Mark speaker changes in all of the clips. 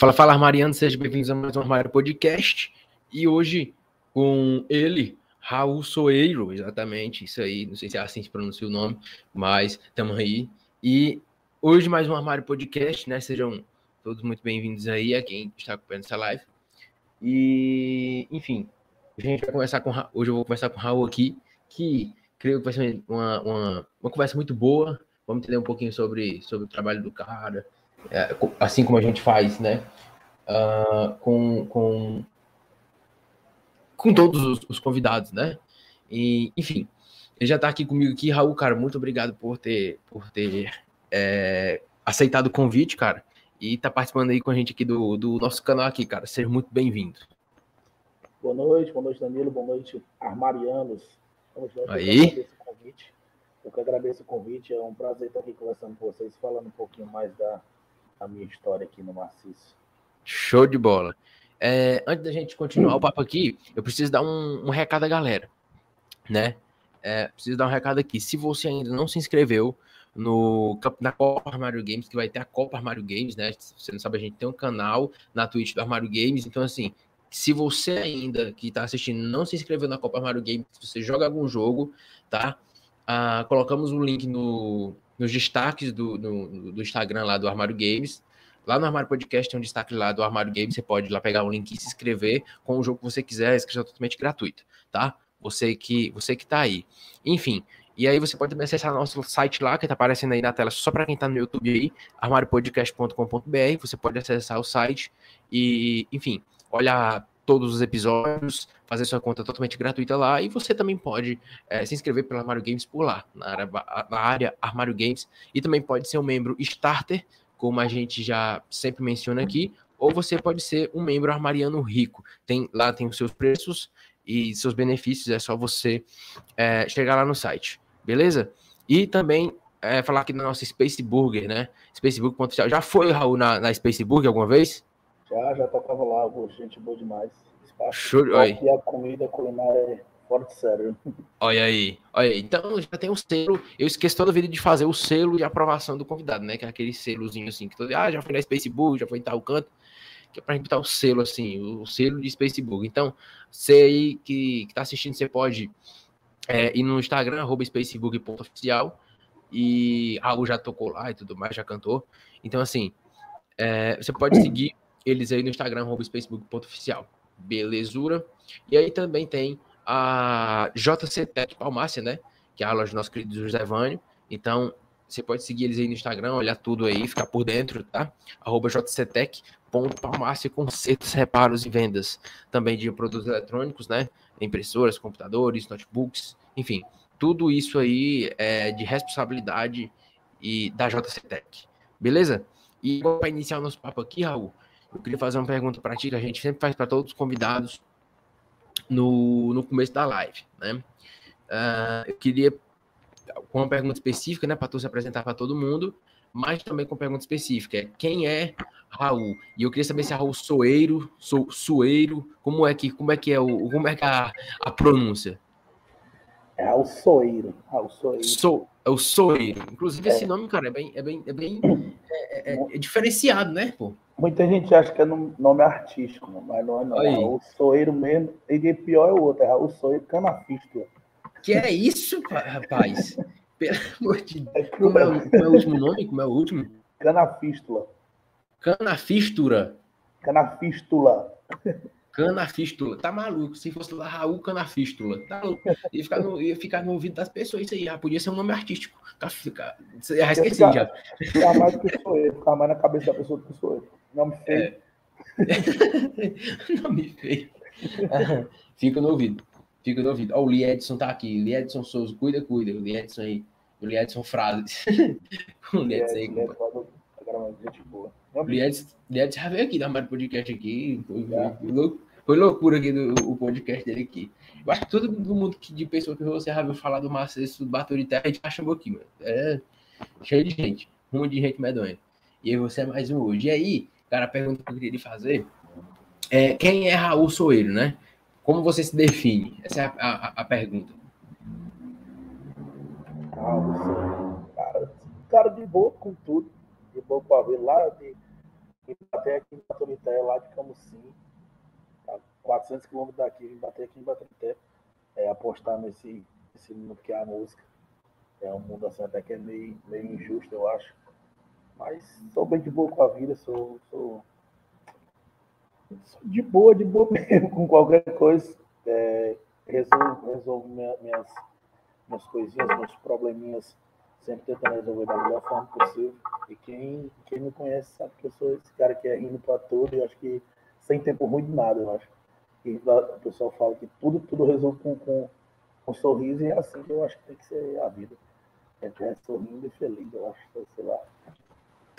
Speaker 1: Fala, fala, Mariano, sejam bem-vindos a mais um Armário Podcast. E hoje com ele, Raul Soeiro, exatamente, isso aí, não sei se é assim se pronuncia o nome, mas estamos aí. E hoje mais um Armário Podcast, né? Sejam todos muito bem-vindos aí a quem está acompanhando essa live. E, enfim, a gente vai conversar com hoje eu vou conversar com o Raul aqui, que creio que vai ser uma, uma, uma conversa muito boa. Vamos entender um pouquinho sobre, sobre o trabalho do cara, assim como a gente faz, né? Uh, com, com, com todos os, os, convidados, né? E, enfim, ele já está aqui comigo aqui, Raul, cara, muito obrigado por ter, por ter é, aceitado o convite, cara, e tá participando aí com a gente aqui do, do nosso canal aqui, cara. Seja muito bem-vindo.
Speaker 2: Boa noite, boa noite, Danilo, boa noite, Armarianos.
Speaker 1: Aí.
Speaker 2: Eu que agradeço o convite, é um prazer estar aqui conversando com vocês, falando um pouquinho mais da, a minha história aqui no Maciço.
Speaker 1: Show de bola. É, antes da gente continuar o papo aqui, eu preciso dar um, um recado à galera, né? É, preciso dar um recado aqui. Se você ainda não se inscreveu no na Copa Armário Games, que vai ter a Copa Armário Games, né? Se você não sabe, a gente tem um canal na Twitch do Armário Games. Então, assim, se você ainda que está assistindo não se inscreveu na Copa Armário Games, se você joga algum jogo, tá? Ah, colocamos o um link no, nos destaques do, do, do, Instagram lá do Armário Games. Lá no Armário Podcast tem um destaque lá do Armário Games, você pode ir lá pegar o link e se inscrever com o jogo que você quiser, a inscrição é totalmente gratuita, tá? Você que você que tá aí. Enfim, e aí você pode também acessar nosso site lá, que tá aparecendo aí na tela só para quem tá no YouTube aí, armariopodcast.com.br, você pode acessar o site e, enfim, olhar todos os episódios, fazer sua conta totalmente gratuita lá, e você também pode é, se inscrever pelo Armário Games por lá, na área, na área Armário Games, e também pode ser um membro starter, como a gente já sempre menciona aqui, ou você pode ser um membro armariano rico. Tem, lá tem os seus preços e seus benefícios, é só você é, chegar lá no site, beleza? E também é, falar aqui da nossa Space Burger, né? Space Burger. Já foi, Raul, na, na Space Burger alguma vez?
Speaker 2: Já, já tocava lá, gente boa demais.
Speaker 1: Show,
Speaker 2: e a comida culinária é fora de sério.
Speaker 1: Olha aí, olha aí. Então já tem um selo. Eu esqueço toda vida de fazer o selo de aprovação do convidado, né? Que é aquele selozinho assim, que todo ah, já foi na Facebook, já foi em tal canto. Que é pra gente botar o selo assim, o selo de Facebook. Então, você aí que, que tá assistindo, você pode é, ir no Instagram, arroba spacebook.oficial. E Raul já tocou lá e tudo mais, já cantou. Então, assim, é, você pode seguir eles aí no Instagram, facebook.oficial. Belezura. E aí também tem a JC Tech Palmácia, né? Que é a loja do nosso querido José Vânio. Então, você pode seguir eles aí no Instagram, olhar tudo aí, ficar por dentro, tá? Arroba jctech.palmácia, concertos, reparos e vendas também de produtos eletrônicos, né? Impressoras, computadores, notebooks, enfim. Tudo isso aí é de responsabilidade e da JC Tech. Beleza? E para iniciar o nosso papo aqui, Raul, eu queria fazer uma pergunta para ti, que a gente sempre faz para todos os convidados no, no começo da live, né? Uh, eu queria com uma pergunta específica, né, para tu se apresentar para todo mundo, mas também com pergunta específica, é quem é Raul? E eu queria saber se é Raul Soeiro, sou Soeiro, como é que como é que é o como é que é a, a pronúncia?
Speaker 2: É Raul Soeiro, Raul Soeiro.
Speaker 1: Sou, é o Soeiro. Inclusive é. esse nome, cara, é bem é bem é bem é, é, é diferenciado, né, pô?
Speaker 2: Muita gente acha que é nome artístico, mas não é não. Aí. Raul Soeiro mesmo. E pior é o outro, é Raul Soeiro Canafístula.
Speaker 1: Que é isso, rapaz? Pelo amor de Deus. Como é, o, como é o último nome? Como é o último?
Speaker 2: Canafístula.
Speaker 1: Canafístula.
Speaker 2: Canafístula.
Speaker 1: Canafístula. Tá maluco. Se fosse lá Raul Canafístula. Tá louco. Ia ficar no, ia ficar no ouvido das pessoas isso aí. Já podia ser um nome artístico. Ficar, já esqueci já.
Speaker 2: Ficar mais do que sou eu. Ficar mais na cabeça da pessoa do que sou eu. Nome feio.
Speaker 1: É. Nome feio. Fica no ouvido. Fica no ouvido. Ó, o Liedson tá aqui. Liedson Souza, cuida, cuida. O Liedson aí. O Liedson Frases. o Liedson aí. O Liedson, Liedson já veio aqui dar mais podcast aqui. Foi, foi, foi loucura aqui do o podcast dele aqui. Eu acho que todo mundo que, de pessoa que você já viu falar do Marcelo do de Terra, a gente achou aqui, mano. É cheio de gente. Um monte de gente medonha. E aí você é mais um hoje. E aí, cara, pergunta que eu queria fazer é quem é Raul Soeiro, né? Como você se define? Essa é a, a, a pergunta.
Speaker 2: Raul cara, cara de boa com tudo, de boa com a ver lá de bater aqui em Baturité, lá de Camusim, tá 400 quilômetros daqui, vim bater aqui em Baturité, é, apostar nesse, nesse mundo que é a música. É um mundo assim até que é meio, meio injusto, eu acho. Mas sou bem de boa com a vida, sou, sou, sou de boa, de boa mesmo, com qualquer coisa. É, resolvo, resolvo minha, minhas, minhas coisinhas, meus probleminhas, sempre tentando resolver da melhor forma possível. E quem, quem me conhece sabe que eu sou esse cara que é rindo para tudo e acho que sem tempo ruim de nada, eu acho. E o pessoal fala que tudo, tudo resolve com, com, com sorriso e é assim que eu acho que tem que ser a vida. É, é sorrindo e feliz, eu acho, sei lá.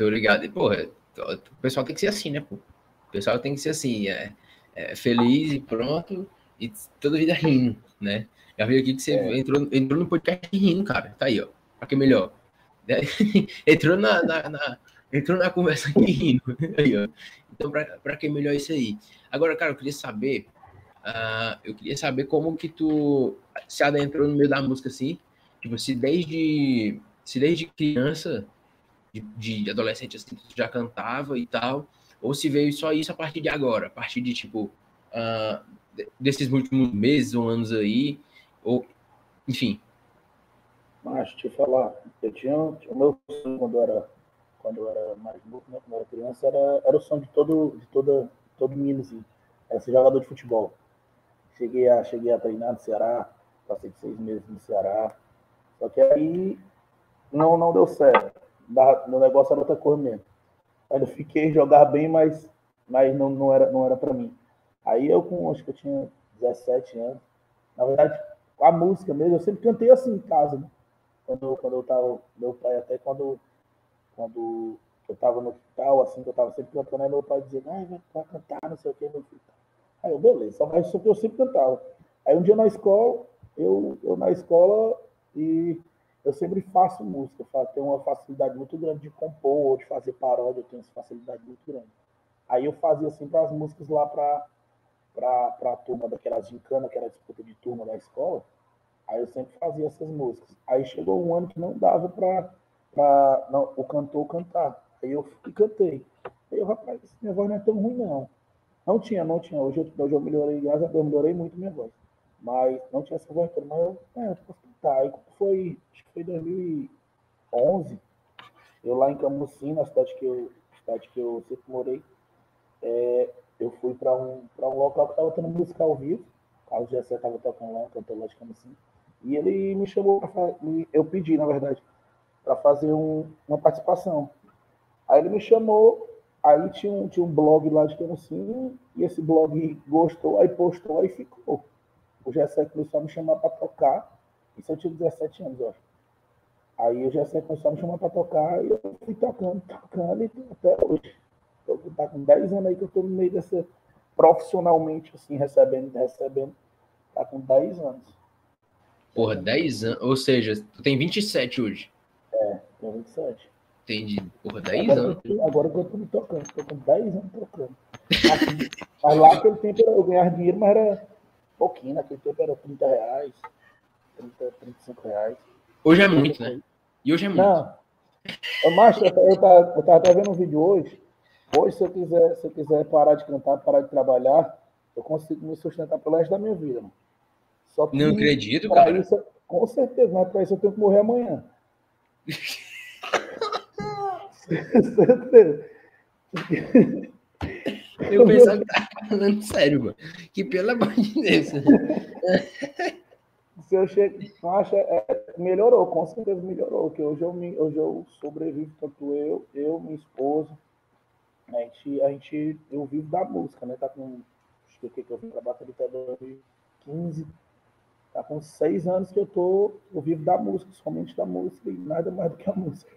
Speaker 1: Tô ligado. E, porra, o pessoal tem que ser assim, né, pô? O pessoal tem que ser assim, é, é feliz e pronto, e toda vida rindo, né? Já vi aqui que você é. entrou, entrou no podcast rindo, cara. Tá aí, ó. Pra que melhor. entrou na, na, na, entrou na conversa aqui rindo. Aí, ó. Então, pra, pra que melhor isso aí? Agora, cara, eu queria saber. Uh, eu queria saber como que tu se adentrou no meio da música assim. Tipo, se desde, se desde criança de, de adolescente assim, já cantava e tal, ou se veio só isso a partir de agora, a partir de tipo uh, desses últimos meses ou anos aí, ou enfim.
Speaker 2: Mas eu falar, eu tinha, o meu sonho quando eu era quando eu era mais novo, né, quando eu era criança, era, era o sonho de todo de toda todo menino assim, era ser jogador de futebol. Cheguei a cheguei a treinar no Ceará, passei seis meses no Ceará, só que aí não não deu certo no negócio era outra coisa mesmo. Aí eu fiquei jogar bem, mas, mas não, não era, não era para mim. Aí eu, com, acho que eu tinha 17 anos, na verdade, a música mesmo, eu sempre cantei assim em casa, né? Quando, quando eu tava, meu pai até quando, quando eu tava no hospital, assim, que eu tava sempre cantando, aí meu pai dizia, ai, vai cantar, não sei o que, meu filho. Aí eu, beleza, mas isso que eu sempre cantava. Aí um dia na escola, eu, eu na escola e eu sempre faço música, tenho uma facilidade muito grande de compor ou de fazer paródia, eu tenho essa facilidade muito grande. Aí eu fazia sempre as músicas lá para para a turma daquela gincana, que era a disputa de turma da escola. Aí eu sempre fazia essas músicas. Aí chegou um ano que não dava para o cantor cantar. Aí eu fui, cantei. Aí eu, rapaz, minha voz não é tão ruim, não. Não tinha, não tinha. Hoje eu, hoje eu melhorei, eu melhorei muito minha voz. Mas não tinha essa toda. Mas eu, é, cantar. Aí foi foi 2011, eu lá em Camusim, na cidade que eu, cidade que eu sempre morei, é, eu fui para um, um local que estava tendo música ao vivo. Carlos Gessé estava tocando lá, cantor lá de Camusim. E ele me chamou, pra, eu pedi, na verdade, para fazer um, uma participação. Aí ele me chamou, aí tinha tinha um blog lá de Camusim, e esse blog gostou, aí postou, aí ficou. O Gessé começou a me chamar para tocar, isso eu tinha 17 anos, eu acho. Aí eu já sei começou a me chamar para tocar e eu fui tocando, tocando e até hoje. Eu tá com 10 anos aí que eu estou no meio dessa, profissionalmente, assim, recebendo, recebendo, tá com 10 anos.
Speaker 1: Porra, 10 anos, ou seja, tu tem 27 hoje.
Speaker 2: É, tenho 27.
Speaker 1: Entendi. Porra, 10
Speaker 2: agora
Speaker 1: anos.
Speaker 2: Eu, agora que eu tô me tocando, tô com 10 anos tocando. Assim, mas lá naquele tempo eu ganhava dinheiro, mas era pouquinho, naquele tempo era 30 reais, 30, 35 reais.
Speaker 1: Hoje é muito, né? E hoje é muito. Não.
Speaker 2: Eu eu até vendo um vídeo hoje. Hoje, se eu, quiser, se eu quiser parar de cantar, parar de trabalhar, eu consigo me sustentar pelo resto da minha vida. Mano.
Speaker 1: Só que, Não acredito, cara.
Speaker 2: Isso, com certeza, mas para isso eu tenho que morrer amanhã. certeza.
Speaker 1: Eu pensava que tava falando sério, mano. Que pelo amor de Deus
Speaker 2: se eu chego, acha, é, melhorou, com certeza melhorou, que hoje eu, me, hoje eu sobrevivo, tanto eu, eu, minha esposa, a gente, a gente, eu vivo da música, né, tá com, acho que, que eu vim pra bateria até 2015, tá com seis anos que eu tô, eu vivo da música, somente da música e nada mais do que a música.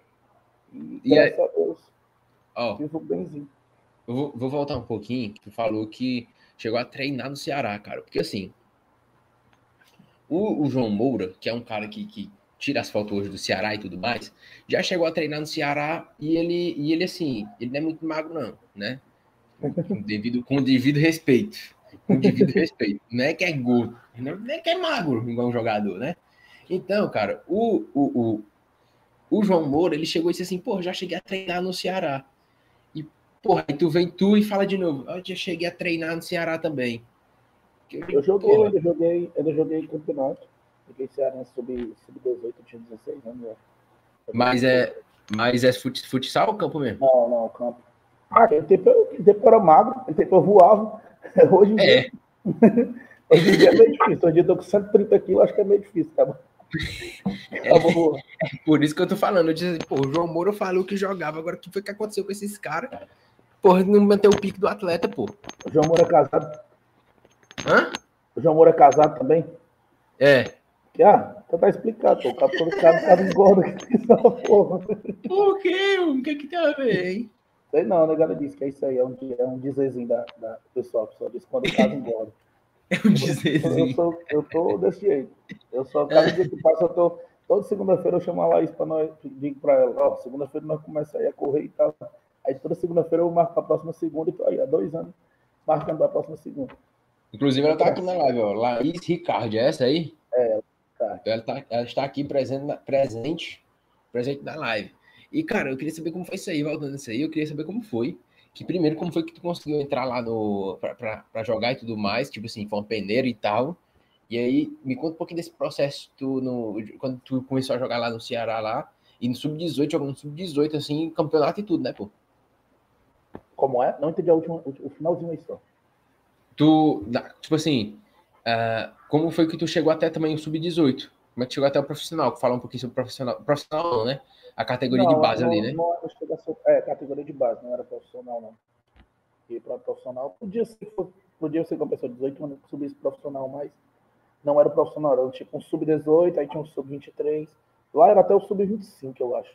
Speaker 2: E, e graças aí, a Deus,
Speaker 1: ó,
Speaker 2: vivo benzinho.
Speaker 1: Eu vou, vou voltar um pouquinho, tu falou que chegou a treinar no Ceará, cara, porque assim, o, o, João Moura, que é um cara que, que tira as fotos hoje do Ceará e tudo mais, já chegou a treinar no Ceará e ele, e ele assim, ele não é muito magro, não, né? Com devido, com devido respeito. Com devido respeito. Não é que é gordo, não é que é magro, igual um jogador, né? Então, cara, o, o, o, o João Moura, ele chegou e disse assim, pô, já cheguei a treinar no Ceará. Porra, aí tu vem tu e fala de novo. Eu já cheguei a treinar no Ceará também.
Speaker 2: Eu joguei, eu ainda joguei, ainda joguei campeonato. Joguei Ceará sub-18, sub tinha 16 anos. Né?
Speaker 1: Mas é, mas é futsal ou campo mesmo?
Speaker 2: Não, não, campo. Ah, aquele tempo, tempo eu era magro, aquele tempo eu voava. Hoje em é. dia. Hoje em dia é meio difícil. Hoje em dia eu tô com 130 quilos, acho que é meio difícil, cara.
Speaker 1: É, é, por isso que eu tô falando. Eu disse, pô, o João Moura falou que jogava, agora o que foi que aconteceu com esses caras? Porra, não manteve o pique do atleta, pô.
Speaker 2: O João Moura é casado.
Speaker 1: Hã?
Speaker 2: O João Moura é casado também?
Speaker 1: É.
Speaker 2: Ah, então tá explicado, pô. O cara, o cara, o cara engorda
Speaker 1: porra. Por quê? O que que tem a ver, hein?
Speaker 2: Sei não, né? Galera disse que é isso aí, é um, é um dizerzinho da, da pessoal. Pessoal diz quando o cara engorda.
Speaker 1: É um dizerzinho.
Speaker 2: Eu, sou, eu tô desse jeito. Eu só, cada dia que passa, eu tô. Toda segunda-feira eu chamo a Laís para nós, digo para ela, ó, segunda-feira nós começamos aí a correr e tal. Aí toda segunda-feira eu marco a próxima segunda e tô aí há dois anos marcando a próxima segunda.
Speaker 1: Inclusive ela tá aqui na live, ó. Laís Ricardo, é essa aí?
Speaker 2: É,
Speaker 1: tá. Ela, tá, ela está aqui presente, na, presente, presente na live. E, cara, eu queria saber como foi isso aí, voltando isso aí, eu queria saber como foi que primeiro como foi que tu conseguiu entrar lá no para jogar e tudo mais, tipo assim, foi um peneiro e tal. E aí me conta um pouquinho desse processo tu no quando tu começou a jogar lá no Ceará lá e no sub-18, jogando no sub-18 assim, campeonato e tudo, né, pô?
Speaker 2: Como é? Não entendi a última, o finalzinho aí só.
Speaker 1: Tu, tipo assim, uh, como foi que tu chegou até também o sub-18? Como é que chegou até o profissional? Falar um pouquinho sobre o profissional. Profissional não, né? A categoria não, de base
Speaker 2: não,
Speaker 1: ali, né?
Speaker 2: Não, não é, categoria de base, não era profissional, não. E para profissional, podia ser, podia ser com uma pessoa de 18 anos que subisse profissional, mas não era profissional, era tipo um sub-18, aí tinha um sub-23. Lá era até o sub-25, eu acho.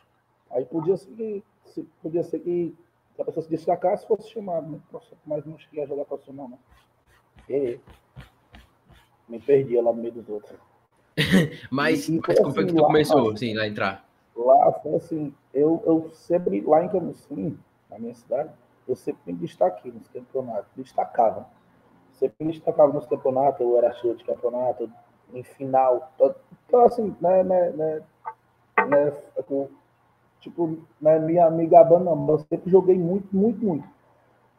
Speaker 2: Aí podia ser que, podia ser que a pessoa se destacasse fosse chamado, né? mas não cheguei a jogar profissional, não. E me perdia lá no meio dos outros.
Speaker 1: mas, e, mas como foi que tu começou, assim, lá entrar?
Speaker 2: Lá foi assim, eu, eu sempre, lá em Camusim, na minha cidade, eu sempre me destaquei nos campeonatos, destacava. Sempre me destacava nos campeonatos, eu era cheio de campeonato, em final. Então, assim, né, né, né, né tipo, né, minha me gabando, não, eu sempre joguei muito, muito, muito.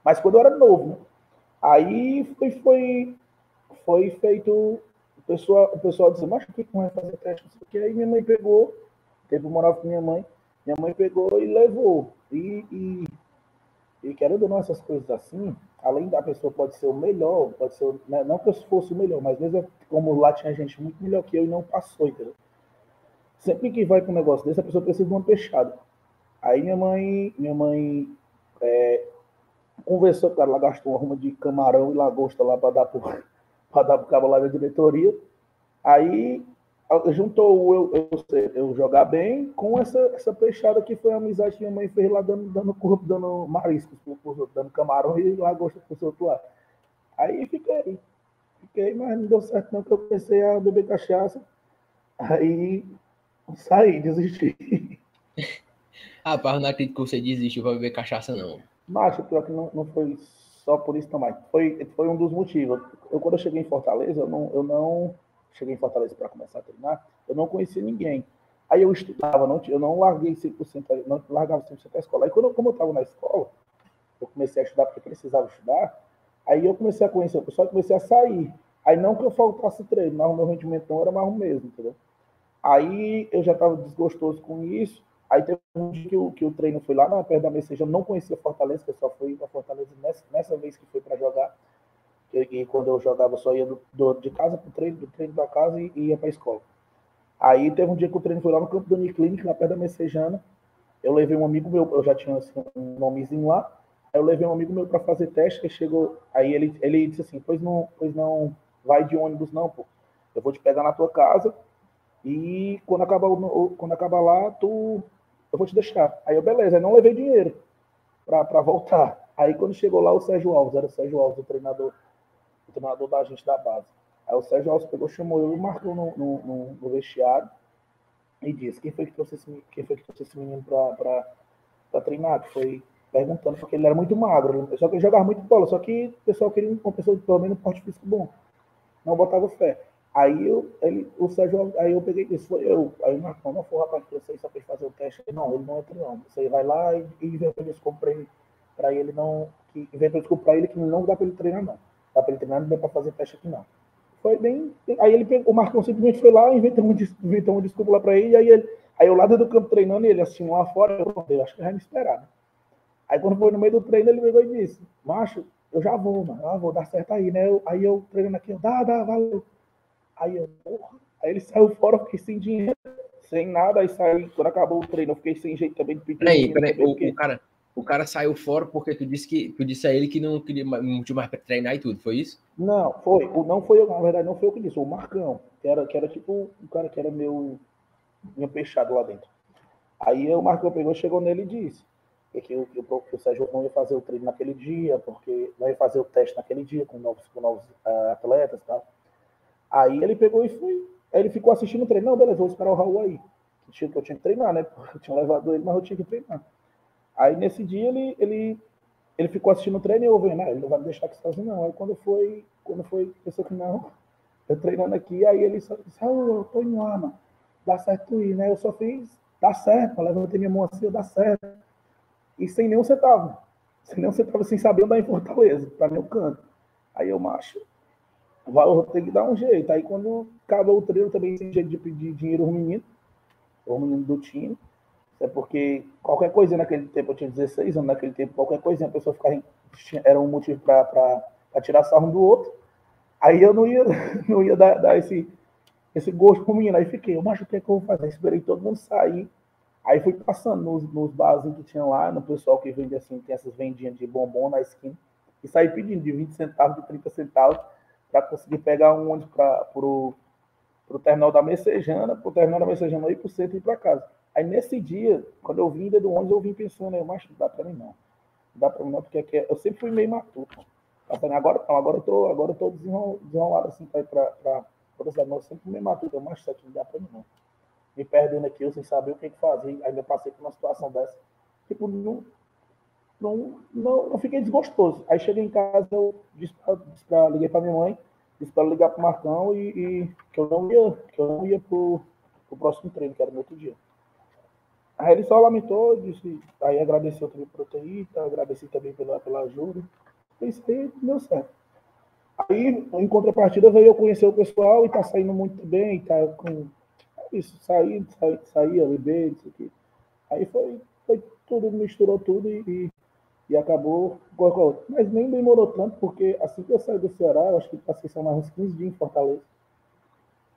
Speaker 2: Mas quando eu era novo, né? Aí foi, foi, foi feito, o pessoal, o pessoal disse, mas o que vai fazer teste? Porque aí minha mãe pegou eu morava com minha mãe, minha mãe pegou e levou. E, e, e querendo ou não, essas coisas assim, além da pessoa pode ser o melhor, pode ser, né, não que eu fosse o melhor, mas mesmo como lá tinha gente muito melhor que eu e não passou, entendeu? Sempre que vai para um negócio desse, a pessoa precisa de uma peixada. Aí minha mãe, minha mãe é, conversou, cara, ela gastou uma ruma de camarão e lagosta lá para dar para dar pro cabo lá da diretoria. Aí juntou eu, eu, eu, jogar bem com essa, essa peixada que foi a amizade que minha mãe fez lá dando, dando corpo, dando mariscos dando camarão e lagosta pro outro lado. Aí fiquei, fiquei, mas não deu certo não, que eu comecei a beber cachaça. Aí saí, desisti.
Speaker 1: ah, para não acredito que você desistiu para beber cachaça, não.
Speaker 2: Macho, pior que não, não foi só por isso também. Foi, foi um dos motivos. Eu, quando eu cheguei em Fortaleza, eu não, eu não cheguei em Fortaleza para começar a treinar, eu não conhecia ninguém. Aí eu estudava, não, eu não larguei 100%, não largava 100% a escola. Aí quando, como eu estava na escola, eu comecei a estudar porque precisava estudar, aí eu comecei a conhecer o pessoal e comecei a sair. Aí não que eu faltasse treino, mas o meu rendimento não era mais o mesmo, entendeu? Aí eu já estava desgostoso com isso. Aí teve um dia que o, que o treino foi lá na perto da eu não conhecia Fortaleza, que eu só fui para Fortaleza nessa, nessa vez que foi para jogar. E, quando eu jogava, eu só ia do, do, de casa para o treino, do treino para casa e, e ia para a escola. Aí teve um dia que o treino foi lá no campo da Uniclinic, na perto da Messejana. Eu levei um amigo meu, eu já tinha assim, um nomezinho lá. Aí eu levei um amigo meu para fazer teste, que chegou. Aí ele, ele disse assim: Pois não, pois não vai de ônibus, não, pô. Eu vou te pegar na tua casa e quando acabar, quando acabar lá, tu, eu vou te deixar. Aí eu, beleza, aí não levei dinheiro para voltar. Aí quando chegou lá, o Sérgio Alves, era o Sérgio Alves, o treinador o treinador da gente da base. Aí o Sérgio Alves pegou, chamou eu e marcou no, no, no, vestiário e disse: quem foi que trouxe esse, quem foi que trouxe esse menino para treinar? Que foi perguntando, porque ele era muito magro, só que ele jogava muito bola, só que o pessoal queria uma pessoa pelo menos um porte físico bom. Não botava fé. Aí eu, ele, o Sérgio, aí eu peguei isso, foi eu. Aí o Marcão, não foi o rapaz que você só fez fazer o teste. Não, ele não entra não. Você vai lá e, e o que eles comprei para ele não. Que inventou desculpa para ele que não dá para ele treinar, não. Dá para ele treinar, não dá para fazer teste aqui, não. Foi bem. Aí ele o Marcão simplesmente foi lá, inventou inventou um desculpa lá para ele, aí ele. Aí eu lá dentro do campo treinando, ele assim lá fora, eu, eu acho que vai me esperar, né? Aí quando foi no meio do treino, ele pegou e disse, macho, eu já vou, mano, ah, vou dar certo aí, né? Eu, aí eu treinando aqui, eu, dá, dá, valeu. Aí eu, porra. Aí ele saiu fora, eu fiquei sem dinheiro, sem nada, aí saí, quando acabou o treino, eu fiquei sem jeito também de pedir.
Speaker 1: Peraí, peraí, o, o, cara, o cara saiu fora porque tu disse que tu disse a ele que não queria muito mais treinar e tudo, foi isso?
Speaker 2: Não, foi. Não foi eu, na verdade, não foi eu que disse, o Marcão, que era, que era tipo um cara que era meu, meu peixado lá dentro. Aí o Marcão pegou, chegou nele e disse que, que, o, que o Sérgio não ia fazer o treino naquele dia, porque não ia fazer o teste naquele dia com novos, com novos uh, atletas e tal. Aí ele pegou e foi. Aí ele ficou assistindo o treino. Não, beleza, vou esperar o Raul aí. Que, eu tinha que treinar, né? Eu tinha levado ele, mas eu tinha que treinar. Aí nesse dia ele, ele, ele ficou assistindo o treino e eu vendo, ah, ele não vai me deixar aqui sozinho, não. Aí quando foi, quando foi, pensou que não, eu treinando aqui, aí ele só disse, Raul, eu tô indo lá. Dá certo ir, né? Eu só fiz, dá certo, eu levantei minha mão assim, dá certo. E sem nenhum centavo. Sem nenhum centavo, sem saber andar em Fortaleza, para meu canto. Aí eu, macho, eu vou ter que dar um jeito. Aí quando acabou o treino, também sem jeito de pedir dinheiro aos meninos, os meninos do time. É porque qualquer coisa naquele tempo, eu tinha 16 anos, naquele tempo, qualquer coisa, a pessoa ficava, era um motivo para tirar sarro um do outro. Aí eu não ia, não ia dar, dar esse, esse gosto pro menino. Aí fiquei, eu acho o que, é que eu vou fazer? Esperei todo mundo sair. Aí fui passando nos, nos barzinhos que tinha lá, no pessoal que vende assim, tem essas vendinhas de bombom na esquina, e saí pedindo de 20 centavos, de 30 centavos, para conseguir pegar um ônibus para o terminal da Messejana, para o terminal da Messejana ir para o centro e ir para casa. Aí nesse dia, quando eu vim do ônibus, eu vim pensando, eu, mas não dá para mim não. Não dá para mim não, porque aqui, é, eu sempre fui meio matuto. Agora não, agora eu tô, agora eu tô desenrolado assim para ir para eu sempre meio matuto, eu, mas isso aqui não dá para mim não. Me perdendo aqui, eu sem saber o que, que fazer, ainda passei por uma situação dessa. Tipo, não, não, não, não fiquei desgostoso. Aí cheguei em casa, eu disse pra, disse pra, liguei para minha mãe, disse para ligar para o Marcão e, e, que eu não ia, que eu não ia pro, pro próximo treino, que era no outro dia. Aí ele só lamentou, disse, aí agradeceu também por ter ido, agradeci também pela, pela ajuda. Isso aí deu certo. Aí, em contrapartida, veio eu conhecer o pessoal e tá saindo muito bem, tá com isso, sair, sair, sair beber, isso aqui. Aí foi, foi tudo, misturou tudo e, e acabou. Mas nem demorou tanto, porque assim que eu saí do Ceará, eu acho que passei só mais uns 15 dias em Fortaleza.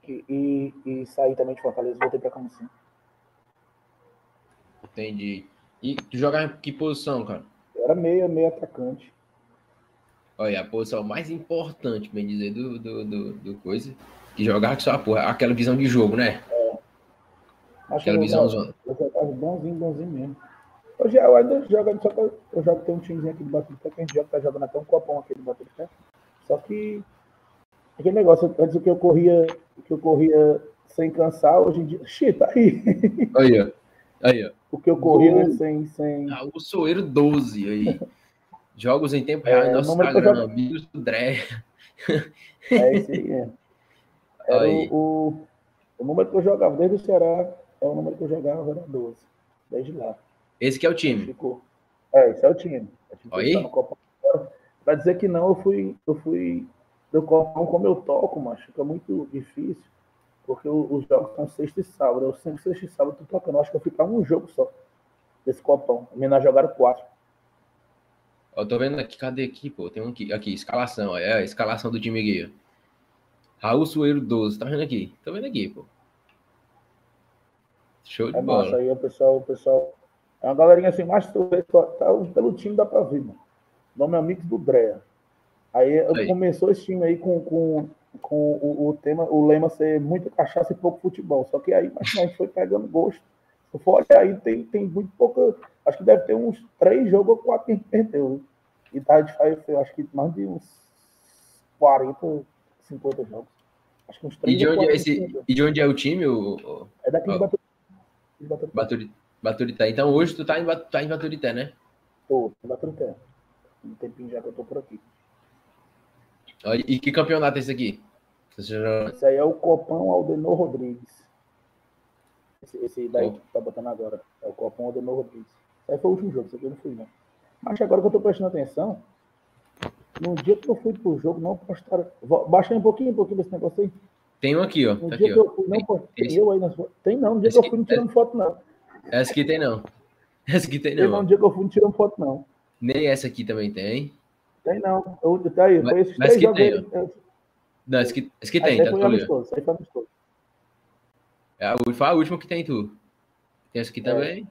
Speaker 2: E, e, e saí também de Fortaleza, voltei para Camusim.
Speaker 1: Entendi. E tu jogava em que posição, cara?
Speaker 2: Era meia, meia atacante.
Speaker 1: Olha, a posição mais importante, bem dizer, do, do, do, do coisa, que jogar com sua porra, aquela visão de jogo, né? É.
Speaker 2: Acho aquela visão zona. Eu jogava bonzinho, bonzinho mesmo. Hoje eu ainda jogo, só que eu jogo, tem um timezinho aqui do Baturité que a gente joga, tá jogando até um copão aqui do Baturité. Só que aquele negócio, antes que eu corria, que eu corria sem cansar, hoje em dia. Xi, tá aí.
Speaker 1: Aí, ó. Aí, ó.
Speaker 2: O que eu corria né, sem, sem.
Speaker 1: Ah, o Soeiro 12 aí. Jogos em tempo real é, no nosso Instagram, Bigos do Dré.
Speaker 2: É isso aí, é. Era aí. O, o, o, número que eu jogava desde o Ceará é o número que eu jogava, era 12. Desde lá.
Speaker 1: Esse que é o time.
Speaker 2: Ficou. É, esse é o time.
Speaker 1: É aí?
Speaker 2: Para dizer que não, eu fui, eu fui do Copão como eu toco, mas fica muito difícil. Porque os jogos são sexta e sábado. Eu sempre sexta e sábado tô tocando. Eu acho que eu fui para um jogo só desse copão. A menina jogaram quatro.
Speaker 1: Eu tô vendo aqui, cadê aqui, pô? Tem um aqui, aqui escalação, é a escalação do time aqui. Raul Sueiro 12, tá vendo aqui? Tô vendo aqui, pô. Show de é bola. Massa,
Speaker 2: aí o pessoal, o pessoal. É uma galerinha assim, mais tá, pelo time dá pra ver, mano. Nome amigo do Drea. Aí, aí, começou esse time aí com, com com o, o, tema, o lema ser muita cachaça e pouco futebol. Só que aí a gente foi pegando gosto. Se for olhar aí, tem, tem muito pouca. Acho que deve ter uns três jogos ou quatro que a gente perdeu. E tá de faz, eu acho que mais de uns 40, 50 jogos. Acho que uns três
Speaker 1: e de onde, é esse, e de onde é o time? O,
Speaker 2: é daqui de
Speaker 1: Baturité. Baturité. Baturité. Então hoje tu tá em, tá em Baturité, né?
Speaker 2: Tô, em Baturité. Um tempinho já que eu tô por aqui.
Speaker 1: E que campeonato é esse aqui?
Speaker 2: Esse aí é o Copão Aldenor Rodrigues. Esse, esse daí oh. que tá botando agora. É o Copão Aldenor Rodrigues. Esse aí foi o último jogo, esse aqui eu não fui, não. Mas agora que eu tô prestando atenção, no dia que eu fui pro jogo, não postaram. Baixa um pouquinho, um pouquinho desse negócio aí.
Speaker 1: Tem um aqui, ó.
Speaker 2: No
Speaker 1: Tá
Speaker 2: dia
Speaker 1: aqui,
Speaker 2: que eu fui, não
Speaker 1: Tem-
Speaker 2: postei
Speaker 1: esse-
Speaker 2: eu aí nas fotos. Tem não, no dia
Speaker 1: Esse
Speaker 2: que eu fui não tirando foto, não.
Speaker 1: Essa aqui tem não. Essa aqui tem
Speaker 2: não,
Speaker 1: não.
Speaker 2: no dia que eu fui não tirando foto, não.
Speaker 1: Nem essa aqui também tem.
Speaker 2: Tem não. Eu, tá aí,
Speaker 1: Mas-
Speaker 2: foi esses
Speaker 1: mas
Speaker 2: três
Speaker 1: que
Speaker 2: jogos
Speaker 1: tem.
Speaker 2: Eu-
Speaker 1: Não, essa aqui, essa aqui
Speaker 2: Esse
Speaker 1: tem, tá? ligado.
Speaker 2: amistoso, esse aí foi amistoso.
Speaker 1: É a, ú- foi a última que tem tu. Tem essa aqui
Speaker 2: É.
Speaker 1: também.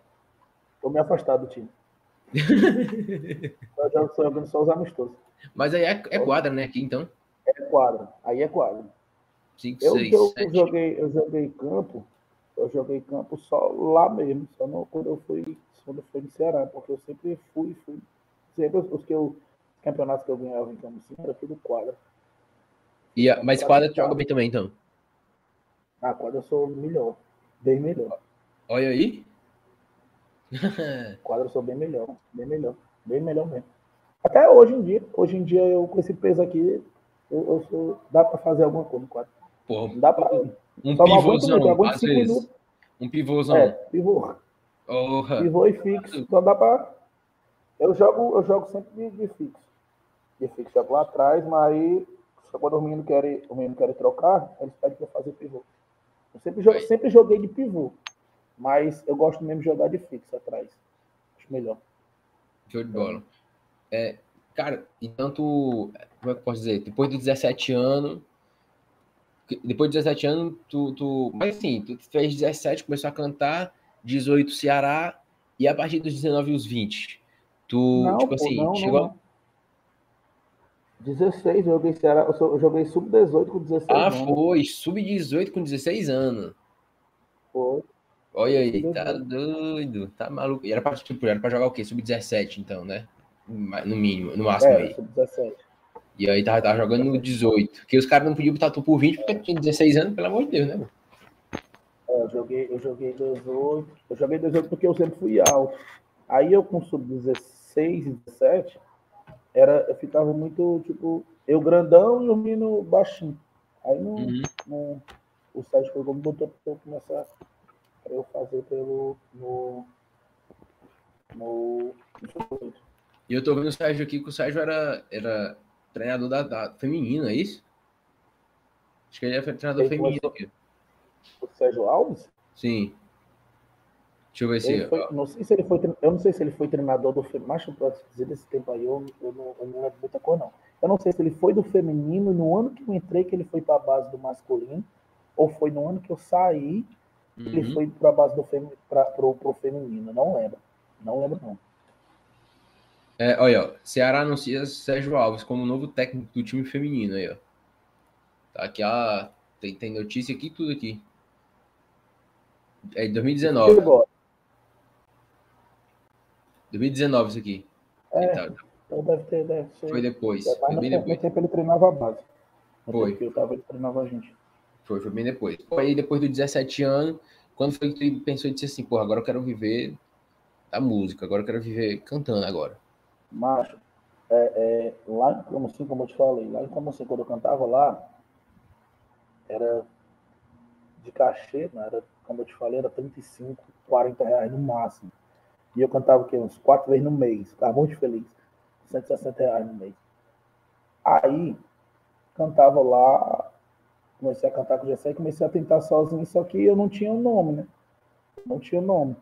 Speaker 2: Tô me afastado do time. eu jogo só jogando só os amistosos.
Speaker 1: Mas aí é, é quadra, né? Aqui então.
Speaker 2: É quadro. Aí é quadro.
Speaker 1: 5,
Speaker 2: Eu,
Speaker 1: 6,
Speaker 2: eu
Speaker 1: 7.
Speaker 2: joguei, eu joguei campo, eu joguei campo só lá mesmo, só não, quando eu fui, quando eu fui no Ceará, porque eu sempre fui, fui. Sempre os, que eu, os campeonatos que eu ganhava em campo assim, era tudo quadra.
Speaker 1: E a- mas quadra tu joga bem também, então.
Speaker 2: Ah, quadra eu sou melhor. Bem melhor.
Speaker 1: Olha aí.
Speaker 2: Quadra eu sou bem melhor. Bem melhor. Bem melhor mesmo. Até hoje em dia. Hoje em dia, eu com esse peso aqui, eu, eu sou. Dá pra fazer alguma coisa no quadro.
Speaker 1: Porra,
Speaker 2: dá pra.
Speaker 1: Um
Speaker 2: aguento
Speaker 1: pivôzão,
Speaker 2: aguento
Speaker 1: às vezes.
Speaker 2: minutos.
Speaker 1: Um pivôzão.
Speaker 2: É, pivô.
Speaker 1: Porra.
Speaker 2: Pivô e fixo. Só dá pra. Eu jogo, eu jogo sempre de, de fixo. De fixo, jogo lá atrás, mas aí quando os meninos querem, os meninos querem trocar, eles pedem pra fazer pivô. Eu sempre, jo-
Speaker 1: Aí.
Speaker 2: sempre joguei de pivô. Mas eu gosto mesmo de jogar de fixo atrás. Acho melhor.
Speaker 1: Show de bola. É, cara, então tu. Como é que eu posso dizer? Depois dos 17 anos. Depois dos 17 anos, tu, tu. Mas assim, tu fez 17, começou a cantar, 18 Ceará, e a partir dos 19 e os 20. Tu,
Speaker 2: não,
Speaker 1: tipo assim,
Speaker 2: não,
Speaker 1: chegou.
Speaker 2: não, não. 16, eu joguei Ceará, eu, joguei sub-18 com 16
Speaker 1: Ah,
Speaker 2: anos.
Speaker 1: foi, sub-18 com 16 anos.
Speaker 2: Foi.
Speaker 1: Olha aí, tá
Speaker 2: Sub-18.
Speaker 1: doido, tá maluco. E era pra, tipo, era pra jogar o quê? Sub-17, então, né? No mínimo, no máximo
Speaker 2: É,
Speaker 1: aí.
Speaker 2: sub-17.
Speaker 1: E aí tava, tava jogando no 18. Porque os caras não podiam botar tu por 20 porque tu tinha 16 anos, pelo amor de Deus, né? mano?
Speaker 2: É, eu joguei, eu joguei 18. Eu joguei 18 porque eu sempre fui alto. Aí eu com sub-16 e 17, era, eu ficava muito, tipo, eu grandão e o menino baixinho. Aí não,
Speaker 1: Uhum.
Speaker 2: não- o Sérgio pegou me botou pra eu começar pra eu fazer pelo no, no, no sub-18.
Speaker 1: E eu tô vendo o Sérgio aqui, que o Sérgio era, era treinador da, da feminino, é isso? Acho que ele era treinador feminino aqui.
Speaker 2: O Sérgio Alves?
Speaker 1: Sim. Deixa eu ver se.
Speaker 2: Foi, não sei se ele foi, eu não sei se ele foi treinador do eu posso dizer desse tempo aí, eu, eu, não, eu não lembro muita coisa, não. Eu não sei se ele foi do feminino no ano que eu entrei que ele foi para a base do masculino, ou foi no ano que eu saí que ele
Speaker 1: Uhum.
Speaker 2: foi para a base do femi, pra, pro, pro feminino. Não lembro. Não lembro, não.
Speaker 1: É, olha, ó, Ceará anuncia Sérgio Alves como novo técnico do time feminino aí, ó. Tá aqui, a, tem, tem notícia aqui tudo aqui. É de 2019.
Speaker 2: Agora,
Speaker 1: 2019 isso aqui.
Speaker 2: É.
Speaker 1: Tá,
Speaker 2: então deve ter, deve ser.
Speaker 1: Foi depois.
Speaker 2: Mas
Speaker 1: Foi bem depois.
Speaker 2: tempo ele treinava a base.
Speaker 1: Foi.
Speaker 2: eu tava, ele treinava a gente.
Speaker 1: Foi, foi bem depois. Aí depois dos 17 anos, quando foi que tu pensou e disse assim, porra, agora eu quero viver da música, agora eu quero viver cantando agora.
Speaker 2: Macho, é, é, lá em Camusim, como eu te falei, lá em Camusim, quando eu cantava lá, era de cachê, né? era, como eu te falei, era 35, 40 reais no máximo. E eu cantava o quê? Uns quatro vezes no mês. Ficava muito feliz. 160 reais no mês. Aí, cantava lá, comecei a cantar com o Gessé e comecei a tentar sozinho, só que eu não tinha o nome, né? Não tinha o nome.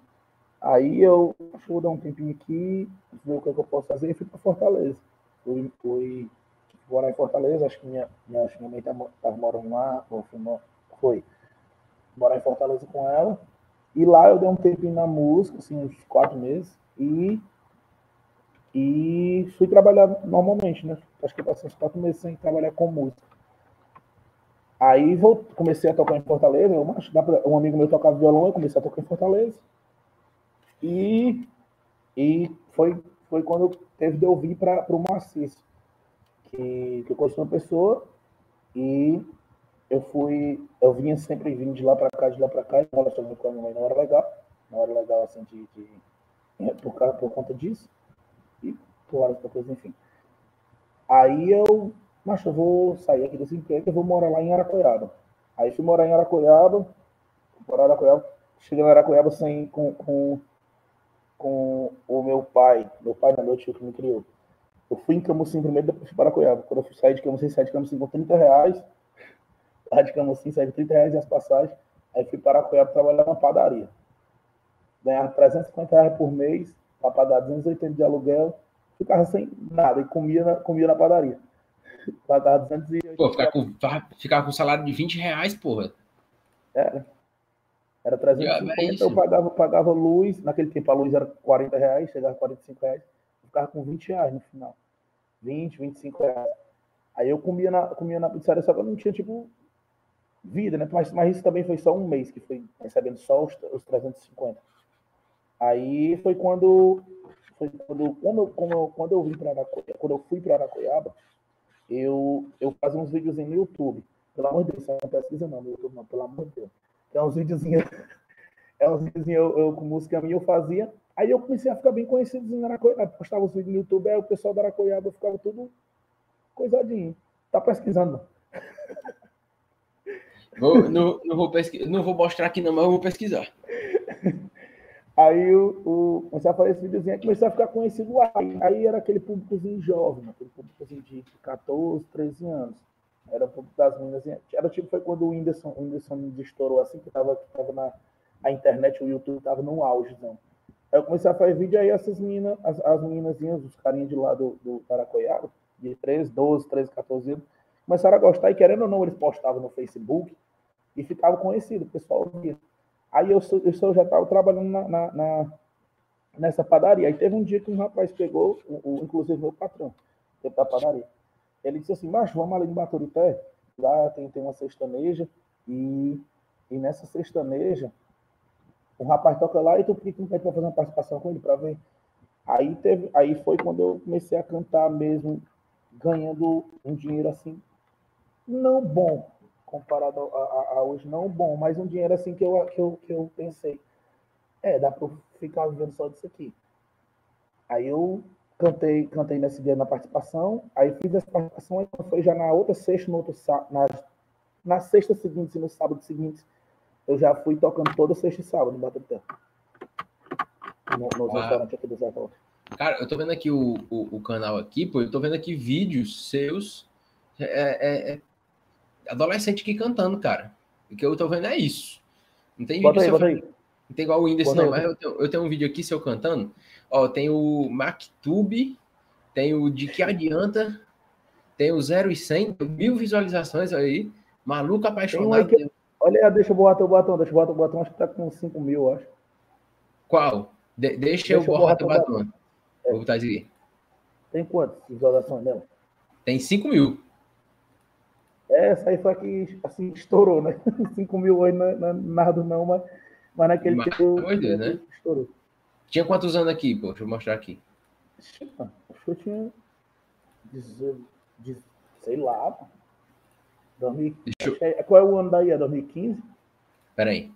Speaker 2: Aí eu vou dar um tempinho aqui, ver o que, é que eu posso fazer e fui para Fortaleza. Fui, fui morar em Fortaleza, acho que minha, minha, minha mãe estava morando lá, ou mo- foi morar em Fortaleza com ela. E lá eu dei um tempinho na música, assim, uns quatro meses, e, e fui trabalhar normalmente, né? Acho que eu passei uns quatro meses sem trabalhar com música. Aí vou, comecei a tocar em Fortaleza, eu, acho, dá um amigo meu tocava violão, eu comecei a tocar em Fortaleza. E, e foi, foi quando teve de eu vir para o Maciço, que, que eu conheci uma pessoa e eu fui, eu vinha sempre vindo de lá para cá, de lá para cá, o relacionamento com a minha mãe não era legal, não era legal assim de, de é, por, por conta disso, e por várias outras coisas, enfim. Aí eu, mas eu vou sair aqui desse emprego e vou morar lá em Aracoiaba. Aí fui morar em Aracoiaba, morar em Aracoiaba, cheguei em Aracoiaba sem, com, com, com o meu pai, meu pai na noite que me criou. Eu fui em Camusim primeiro, depois fui para Coiaba. Quando eu fui sair de Camusim, saí de Camusim com 30 reais. Lá de Camusim, saí com 30 reais as passagens. Aí fui para Coiaba trabalhar na padaria. Ganhava 350 reais por mês, para pagar 280 de aluguel. Ficava sem nada e comia na, comia na padaria.
Speaker 1: Pagava 280 Pô, ficar com, ficar com salário de 20 reais, porra.
Speaker 2: Era. Era 350, é eu pagava, pagava luz, naquele tempo a luz era 40 reais, chegava a 45 reais, eu ficava com 20 reais no final. 20, 25 reais. Aí eu comia na, comia na pizzaria, só que eu não tinha, tipo, vida, né? Mas, mas isso também foi só um mês que foi recebendo só os, os 350. Aí foi quando foi quando, quando, quando, quando eu vim para quando eu fui para Aracoiaba, eu, eu fazia uns vídeos no YouTube. Pelo amor de Deus, não pesquisa não no YouTube, não, pelo amor de Deus. É uns videozinhos, é uns videozinhos eu, eu, com música minha eu fazia. Aí eu comecei a ficar bem conhecido em Aracoiaba. Postava os vídeos no YouTube, aí o pessoal da Aracoiaba ficava tudo coisadinho. Tá pesquisando.
Speaker 1: Vou, não, não, vou pesquisar, não vou mostrar aqui não, mas eu vou pesquisar.
Speaker 2: Aí o, o, comecei a fazer esse videozinho, aí comecei a ficar conhecido lá. Aí era aquele públicozinho jovem, aquele públicozinho de 14, 13 anos. Era um pouco das meninas. Era tipo, foi quando o Whindersson, o Whindersson estourou assim, que tava, que tava na a internet, o YouTube tava no auge, não. Aí eu comecei a fazer vídeo, aí essas meninas, as, as meninazinhas, os carinhas de lá do, do Taracoiaba, de 13, 12, 13, 14 anos, começaram a gostar, e querendo ou não, eles postavam no Facebook e ficavam conhecidos, o pessoal via. Aí eu, eu já estava trabalhando na, na, na, nessa padaria. Aí teve um dia que um rapaz pegou, o, o inclusive meu patrão, da padaria. Ele disse assim, macho, vamos ali em Baturité, lá tem, tem uma sextaneja, e, e nessa sextaneja, o rapaz toca lá e tu pediu para fazer uma participação com ele para ver. Aí, teve, aí foi quando eu comecei a cantar mesmo, ganhando um dinheiro assim, não bom, comparado a, a, a, hoje, não bom, mas um dinheiro assim que eu, que eu, que eu pensei, é, dá para ficar vivendo só disso aqui. Aí eu cantei, cantei nesse dia na participação, aí fiz essa participação, aí foi já na outra sexta, no outro, na, na sexta seguinte e no sábado seguinte, eu já fui tocando toda sexta e sábado no Batatã. No, nos ah. restaurantes aqui do Zé
Speaker 1: Cara, eu tô vendo aqui o, o, o, canal aqui, pô, eu tô vendo aqui vídeos seus. É, é, é adolescente aqui cantando, cara. O que eu tô vendo é isso. Não tem
Speaker 2: bota vídeo aí, bota aí.
Speaker 1: Não tem igual o Whindersson, não, eu tenho, eu tenho um vídeo aqui seu cantando. Ó, tem o MacTube, tem o De Que Adianta, tem o 0 e 100, mil visualizações aí. Maluco apaixonado.
Speaker 2: Que... Olha, deixa eu botar o batom, deixa eu botar o batom, acho que tá com 5 mil, acho.
Speaker 1: Qual? De deixa, deixa, eu botar o batom. batom. É. Vou botar aqui.
Speaker 2: Tem quantas visualizações dela?
Speaker 1: Tem 5 mil.
Speaker 2: É, essa aí foi a que assim, estourou, né? 5 mil hoje não é nada não, mas, mas naquele mas, tempo
Speaker 1: Deus, né? estourou. Tinha quantos anos aqui, pô? Deixa eu mostrar aqui.
Speaker 2: Acho que eu tinha. sei lá, pô. 2000, eu... é, qual é o ano daí? É 2015?
Speaker 1: Peraí.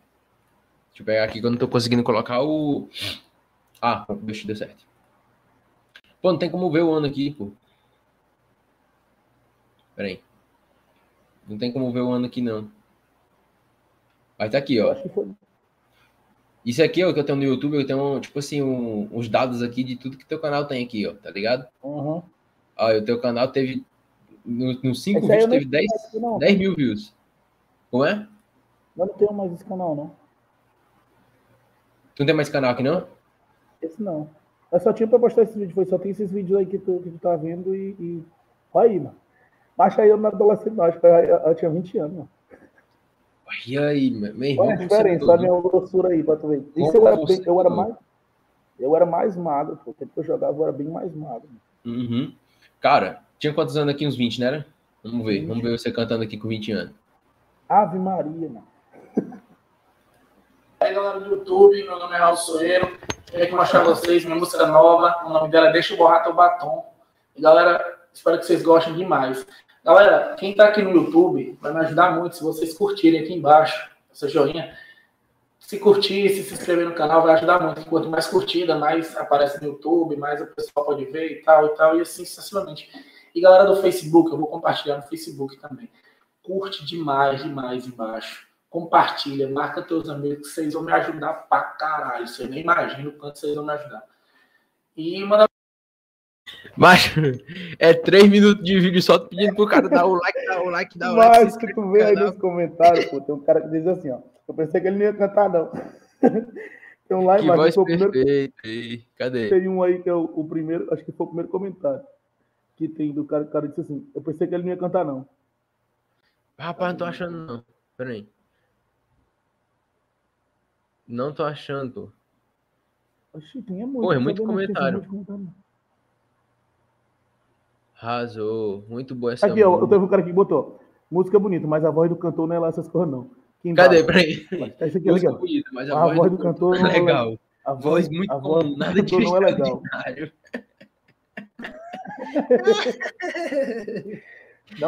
Speaker 1: Deixa eu pegar aqui que eu não tô conseguindo colocar o. Ah, deixa deu certo. Pô, não tem como ver o ano aqui, pô. Peraí. Não tem como ver o ano aqui, não. Mas tá aqui, ó. Isso aqui é o que eu tenho no YouTube, eu tenho, tipo assim, um, uns dados aqui de tudo que teu canal tem aqui, ó, tá ligado?
Speaker 2: Uhum.
Speaker 1: Ó, o teu canal teve, nos 5 vídeos, teve 10, 10 mil views. Como é?
Speaker 2: Eu não tenho mais esse canal, não.
Speaker 1: Tu não tem mais canal aqui, não?
Speaker 2: Esse não. Eu só tinha pra postar esse vídeo, foi só tem esses vídeos aí que tu, que tu tá vendo e, e... Olha aí, mano. Mas aí eu era adolescente, eu, eu tinha 20 anos, mano.
Speaker 1: E aí, meu irmão?
Speaker 2: Olha a diferença, a minha grossura aí, pra tu ver. Isso eu era, bem, eu era mais. Eu era mais magro, pô. O tempo que eu jogava eu era bem mais magro.
Speaker 1: Uhum. Cara, tinha quantos anos aqui? Uns 20, né? Vamos ver. 20. Vamos ver você cantando aqui com 20 anos.
Speaker 2: Ave Maria, mano.
Speaker 3: Aí, galera do YouTube, meu nome é Raul Soeiro. Queria mostrar pra vocês minha música nova. O nome dela é Deixa eu borrar teu batom. E galera, espero que vocês gostem demais. Galera, quem está aqui no YouTube vai me ajudar muito se vocês curtirem aqui embaixo essa joinha. Se curtir, se se inscrever no canal, vai ajudar muito. Quanto mais curtida, mais aparece no YouTube, mais o pessoal pode ver e tal e tal, e assim sucessivamente. E galera do Facebook, eu vou compartilhar no Facebook também. Curte demais, demais embaixo. compartilha, marca teus amigos, que vocês vão me ajudar pra caralho. Você nem imagina o quanto vocês vão me ajudar. E manda.
Speaker 1: Mas é três minutos de vídeo só pedindo pro cara dar o like, dar o like, dar o like.
Speaker 2: Mas que tu vê aí nos comentários, pô, tem um cara que diz assim, ó. Eu pensei que ele não ia cantar, não. tem um lá
Speaker 1: Que voz
Speaker 2: foi o primeiro-
Speaker 1: perfeita. aí. Cadê?
Speaker 2: Tem um aí que é o, o primeiro, acho que foi o primeiro comentário. Que tem do cara, o cara disse assim, eu pensei que ele não ia cantar, não.
Speaker 1: Rapaz, não tô achando não. Pera aí. Não tô achando.
Speaker 2: Oxi, tem é muito.
Speaker 1: Pô, é muito comentário.
Speaker 2: muito comentário.
Speaker 1: Arrasou. Muito boa essa
Speaker 2: Aqui, ó, eu teve um cara que botou. Música bonita, mas a voz do cantor não é lá essas coisas, não. Aqui
Speaker 1: Cadê? Peraí.
Speaker 2: Tá isso aqui,
Speaker 1: Música
Speaker 2: aqui, ó.
Speaker 1: bonita, mas a,
Speaker 2: A voz do cantor
Speaker 1: é
Speaker 2: não é
Speaker 1: legal.
Speaker 2: A
Speaker 1: Voz muito
Speaker 2: a voz
Speaker 1: comum, nada de
Speaker 2: não é legal.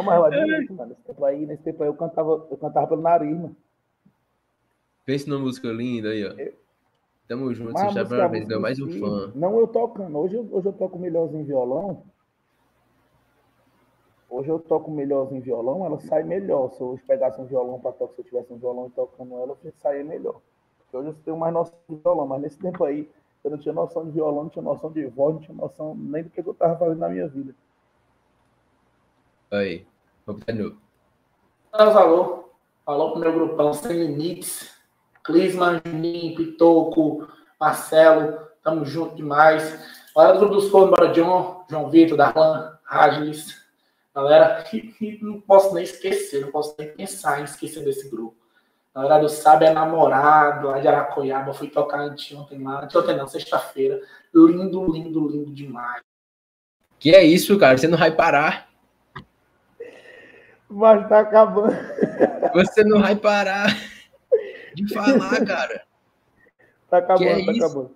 Speaker 2: mas lá bonito, mano. Nesse tempo aí, nesse tempo aí eu cantava, eu cantava pelo nariz, mano.
Speaker 1: Pensa numa música linda aí, ó. Tamo junto, você vez, ganhou mais um fã.
Speaker 2: Não eu tocando. Hoje, eu- hoje eu toco melhorzinho em violão. Hoje eu toco melhorzinho em violão, ela sai melhor. Se eu hoje pegasse um violão para tocar, se eu tivesse um violão e tocando ela, eu sair melhor. Porque hoje eu tenho mais noção de violão, mas nesse tempo aí, eu não tinha noção de violão, não tinha noção de voz, não tinha noção nem do que eu tava fazendo na minha vida.
Speaker 1: Aí. Novo.
Speaker 3: Mas alô. Alô pro meu grupão Sem Limites. Clisman, Juninho, Pitoco, Marcelo. Tamo junto demais. Galera do grupo dos Cornos, bora John, João Vitor, Darlan, Ragelis. Galera, que, que não posso nem esquecer, não posso nem pensar em esquecer desse grupo. Galera do Sabe é namorado, lá de Aracoiaba. Fui tocar anteontem lá. Anteontem não, sexta-feira. Lindo, lindo, lindo demais.
Speaker 1: Que é isso, cara? Você não vai parar.
Speaker 2: Mas tá acabando.
Speaker 1: Você não vai parar de falar, cara.
Speaker 2: Tá acabando,
Speaker 1: Que é
Speaker 2: tá
Speaker 1: isso?
Speaker 2: acabando.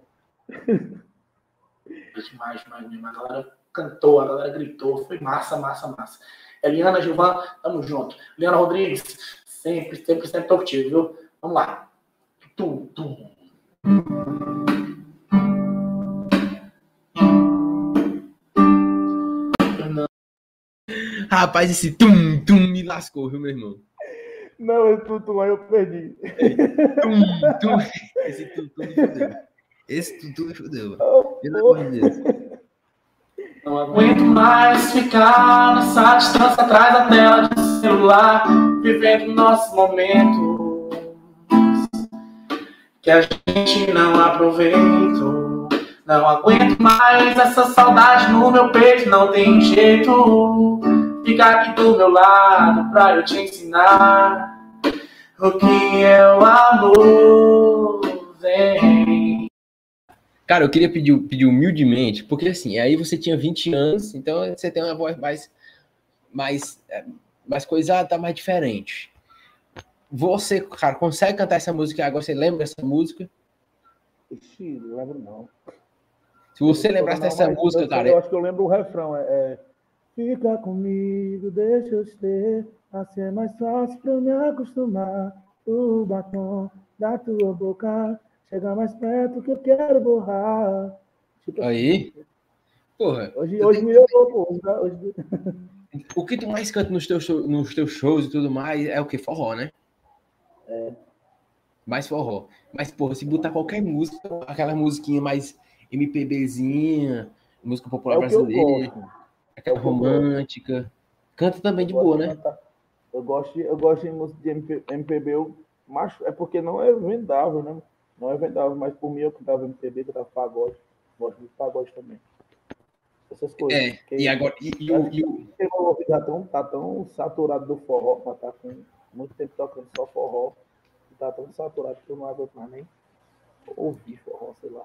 Speaker 3: demais, demais, demais. A galera cantou, a galera gritou, foi massa, massa, massa. Eliana, Gilvan, tamo junto. Eliana Rodrigues, sempre, sempre, sempre tô contigo, viu? Vamos lá. Tum, tum.
Speaker 1: Rapaz, esse tum, tum me lascou, viu, meu irmão?
Speaker 2: Não, esse tutu aí eu perdi.
Speaker 1: Tum, tum. Esse tum, tum me fudeu. Esse tum, tum me fudeu.
Speaker 2: Oh,
Speaker 1: Pelo amor de Deus.
Speaker 3: Não aguento mais ficar nessa distância atrás da tela de celular, vivendo nossos momentos que a gente não aproveitou. Não aguento mais essa saudade no meu peito, não tem jeito. Fica aqui do meu lado pra eu te ensinar o que é o amor. Vem.
Speaker 1: Cara, eu queria pedir, pedir humildemente, porque assim, aí você tinha 20 anos, então você tem uma voz mais, mais, é, mais coisada, tá mais diferente. Você, cara, consegue cantar essa música agora? Você lembra dessa música?
Speaker 2: Ixi, não lembro não.
Speaker 1: Se você lembrasse
Speaker 2: Não,
Speaker 1: dessa música,
Speaker 2: eu,
Speaker 1: cara,
Speaker 2: Eu acho que eu lembro o refrão. É, é, Fica comigo, deixa eu ser. Assim é mais fácil pra eu me acostumar. O batom da tua boca. Chega mais perto que eu quero borrar. Tipo
Speaker 1: Aí. porra,
Speaker 2: assim, Hoje, hoje
Speaker 1: tem-
Speaker 2: melhorou, pô. Hoje,
Speaker 1: o que tu mais canta nos teus, nos teus shows e tudo mais é o que? Forró, né?
Speaker 2: É.
Speaker 1: Mais forró. Mas, porra, se botar qualquer música, aquela musiquinha mais MPBzinha, música popular
Speaker 2: É
Speaker 1: brasileira, aquela
Speaker 2: é
Speaker 1: romântica, canta também de
Speaker 2: Eu gosto
Speaker 1: boa,
Speaker 2: de
Speaker 1: né?
Speaker 2: Eu gosto de, eu gosto de música de MP, MPB, eu, macho, é porque não é vendável, né? Não é vendável, mas por mim eu cantava MPB, cantava pagode. Gosto de pagode também. Essas coisas.
Speaker 1: É,
Speaker 2: Porque
Speaker 1: e agora, e, e o, e o-
Speaker 2: tá tão, tá tão saturado do forró, pra tá com muito tempo tocando só forró, tá tão saturado que eu não aguento mais nem ouvir forró, sei lá.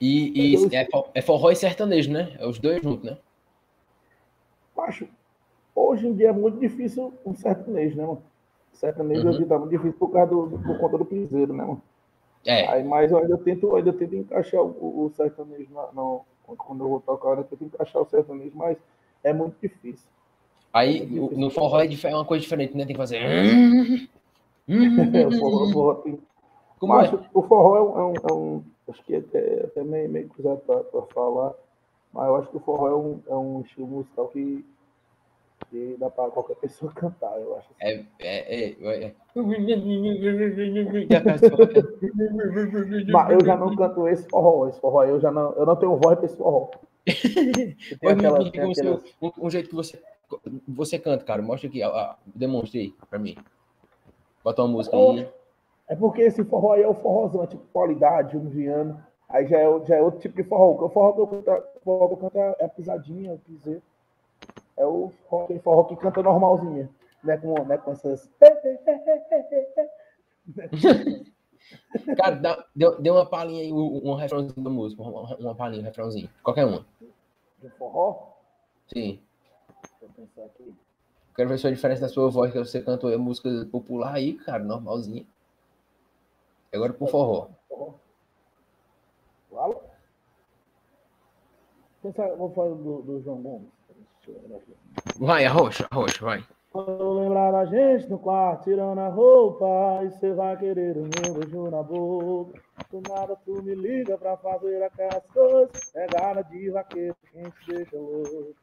Speaker 1: e, e é, é forró e sertanejo, né? É os dois juntos, né?
Speaker 2: Macho, hoje em dia é muito difícil um sertanejo, né, mano? Sertanejo
Speaker 1: Uhum.
Speaker 2: hoje tá muito difícil por, causa do, por conta do piseiro, né, mano?
Speaker 1: É,
Speaker 2: Aí, mas eu ainda tento, eu ainda tento encaixar o, o sertanejo na, no, quando eu vou tocar, eu tento encaixar o sertanejo, mas é muito difícil.
Speaker 1: aí o- no forró é é uma coisa diferente, né? Tem que fazer.
Speaker 2: É, o forró, forró tem,
Speaker 1: Como
Speaker 2: Mas
Speaker 1: é?
Speaker 2: o forró é um, é um- é acho que é até, até meio, meio cruzado para falar, mas eu acho que o forró é um, é um estilo musical que E dá pra qualquer pessoa cantar, eu acho.
Speaker 1: É, é, é, é.
Speaker 2: Mas eu já não canto esse forró, esse forró eu já não, eu não tenho voz pra esse forró. Aquela-
Speaker 1: um, seu-
Speaker 2: aquelas-
Speaker 1: um- um jeito que você, você canta, cara. Mostra aqui, demonstre aí pra mim. Bota uma música aí.
Speaker 2: É porque esse forró aí é o forrozão, é tipo qualidade, um viano. Aí já é, já é outro tipo de forró. O forró que eu canto, forró que eu canto é a pisadinha, o piseiro. É o forró, aquele forró que canta normalzinho. Não é com, não é com essas.
Speaker 1: Cara, dá, dê, dê uma palhinha aí, um, um refrãozinho da música. Uma, uma palhinha, um refrãozinho. Qualquer uma.
Speaker 2: De forró?
Speaker 1: Sim.
Speaker 2: Deixa eu pensar aqui.
Speaker 1: Quero ver só a diferença da sua voz, que você cantou aí música popular aí, cara, normalzinha. Agora pro forró.
Speaker 2: Pensa, vou falar do, do João Gomes.
Speaker 1: Vai, arrocha, arrocha, vai.
Speaker 2: Quando eu lembrar da gente no quarto, tirando a roupa, e você vai querer o meu beijo na boca. Do nada tu me liga pra fazer aquelas coisas, é gana de vaqueiro, quem te deixa louco.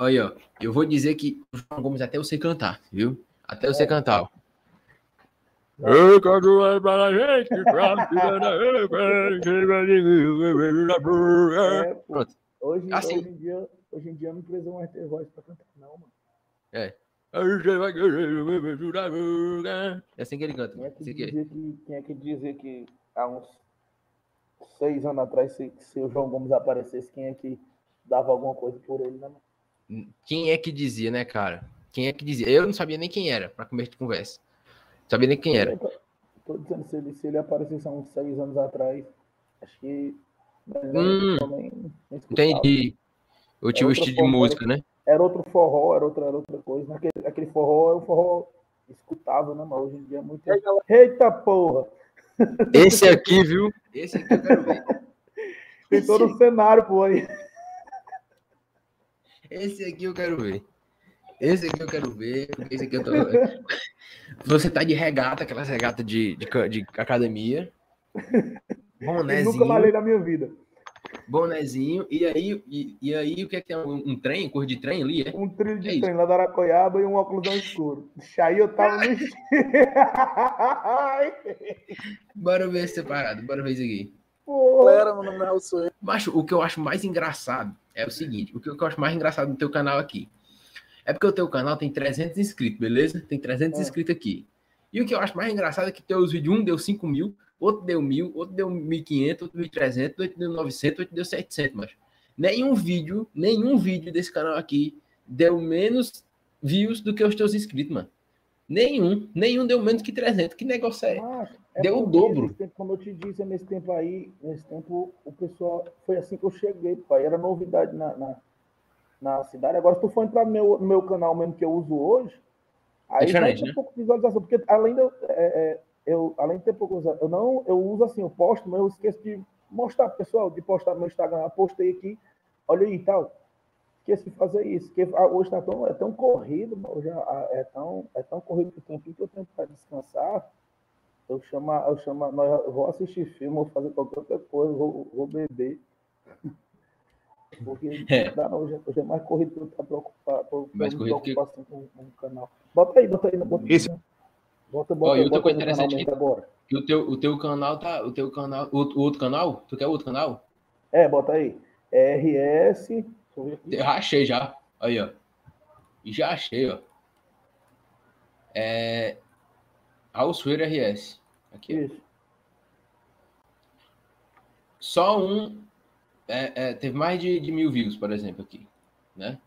Speaker 1: Aí, ó. Eu vou dizer que o João Gomes até você cantar, viu? Até você cantar. ó. Eu quero para a gente,
Speaker 2: É,
Speaker 1: Pronto.
Speaker 2: hoje,
Speaker 1: Assim.
Speaker 2: hoje, em dia, hoje em dia não precisa mais ter voz pra cantar, não, mano.
Speaker 1: É assim que ele canta.
Speaker 2: Quem é que
Speaker 1: Assim que...
Speaker 2: dizer que, quem é que, dizer que há uns seis anos atrás, se, se o João Gomes aparecesse, quem é que dava alguma coisa por ele, né, mano?
Speaker 1: Quem é que dizia, né, cara? Quem é que dizia? Eu não sabia nem quem era, pra começo de conversa. Não sabia nem quem era.
Speaker 2: Tô, dizendo, se ele, se ele aparecesse há uns seis anos atrás, acho que.
Speaker 1: Hum,
Speaker 2: nem escutava.
Speaker 1: Entendi. Eu tinha o estilo de música, né?
Speaker 2: Era outro forró, era outra, era outra coisa. Aquele, aquele forró é um forró escutável, né, mas hoje em dia é muito. Eita porra!
Speaker 1: Esse aqui, viu? Esse aqui eu quero ver.
Speaker 2: Tem todo o cenário, pô, aí.
Speaker 1: Esse aqui eu quero ver. Esse aqui eu quero ver. Esse aqui eu tô. Você tá de regata, aquelas regatas de, de, de academia.
Speaker 2: Eu nunca malhei na minha vida.
Speaker 1: Bonezinho. E aí, e, e aí o que é que é? Um, um trem? Cor de trem ali? É?
Speaker 2: Um trilho
Speaker 1: É
Speaker 2: de
Speaker 1: isso.
Speaker 2: trem lá da Aracoiaba e um óculos escuro. Aí eu tava no.
Speaker 1: Bora ver separado. Bora ver isso aqui.
Speaker 3: Galera, meu nome é.
Speaker 1: Macho, o que eu acho mais engraçado é o seguinte: o que eu acho mais engraçado no teu canal aqui é porque o teu canal tem 300 inscritos, beleza? Tem 300
Speaker 2: É.
Speaker 1: inscritos aqui. E o que eu acho mais engraçado é que teus vídeos, um deu 5 mil, outro deu mil, outro deu 1.500, outro 1.300, outro deu 900, outro deu 700, mas nenhum vídeo, nenhum vídeo desse canal aqui deu menos views do que os teus inscritos, mano. Nenhum, nenhum deu menos que 300. Que negócio é?
Speaker 2: Macho, é
Speaker 1: Deu o dobro.
Speaker 2: tempo, como eu te disse, nesse tempo aí, nesse tempo, o pessoal. Foi assim que eu cheguei, pai. Era novidade na, na, na cidade. Agora, se tu for entrar no meu, meu canal mesmo que eu uso hoje, aí
Speaker 1: diferente,
Speaker 2: tem
Speaker 1: né?
Speaker 2: pouco de visualização. Porque além de é, é, eu, além de ter pouco eu não, eu uso assim, eu posto, mas eu esqueço de mostrar pro pessoal, de postar no meu Instagram. Eu postei aqui, olha aí e tal. Esqueci de fazer isso. Porque ah, hoje tá tão, é tão corrido, já, ah, é, tão, é tão corrido que o tempinho que eu tenho para descansar. Eu chamo, eu chamo, nós, eu vou assistir filme, vou fazer qualquer outra coisa, vou, vou beber. Porque
Speaker 1: É.
Speaker 2: não dá não, hoje, hoje é mais corrido que eu estar preocupado,
Speaker 1: Mais
Speaker 2: me
Speaker 1: corrido que-
Speaker 2: com, com o canal. Bota aí, bota aí, bota aí.
Speaker 1: Isso.
Speaker 2: Bota, bota,
Speaker 1: Ó, e outra coisa interessante
Speaker 2: mesmo agora.
Speaker 1: Que o teu, o teu canal tá. O teu canal. O, o outro canal? Tu quer outro canal?
Speaker 2: É, bota aí. RS. Eu aqui.
Speaker 1: Achei já. Aí, ó. Já achei, ó. É. Alsueiro RS. Aqui.
Speaker 2: Isso.
Speaker 1: Só um. é, é, teve mais de, de mil views, por exemplo, aqui. Né?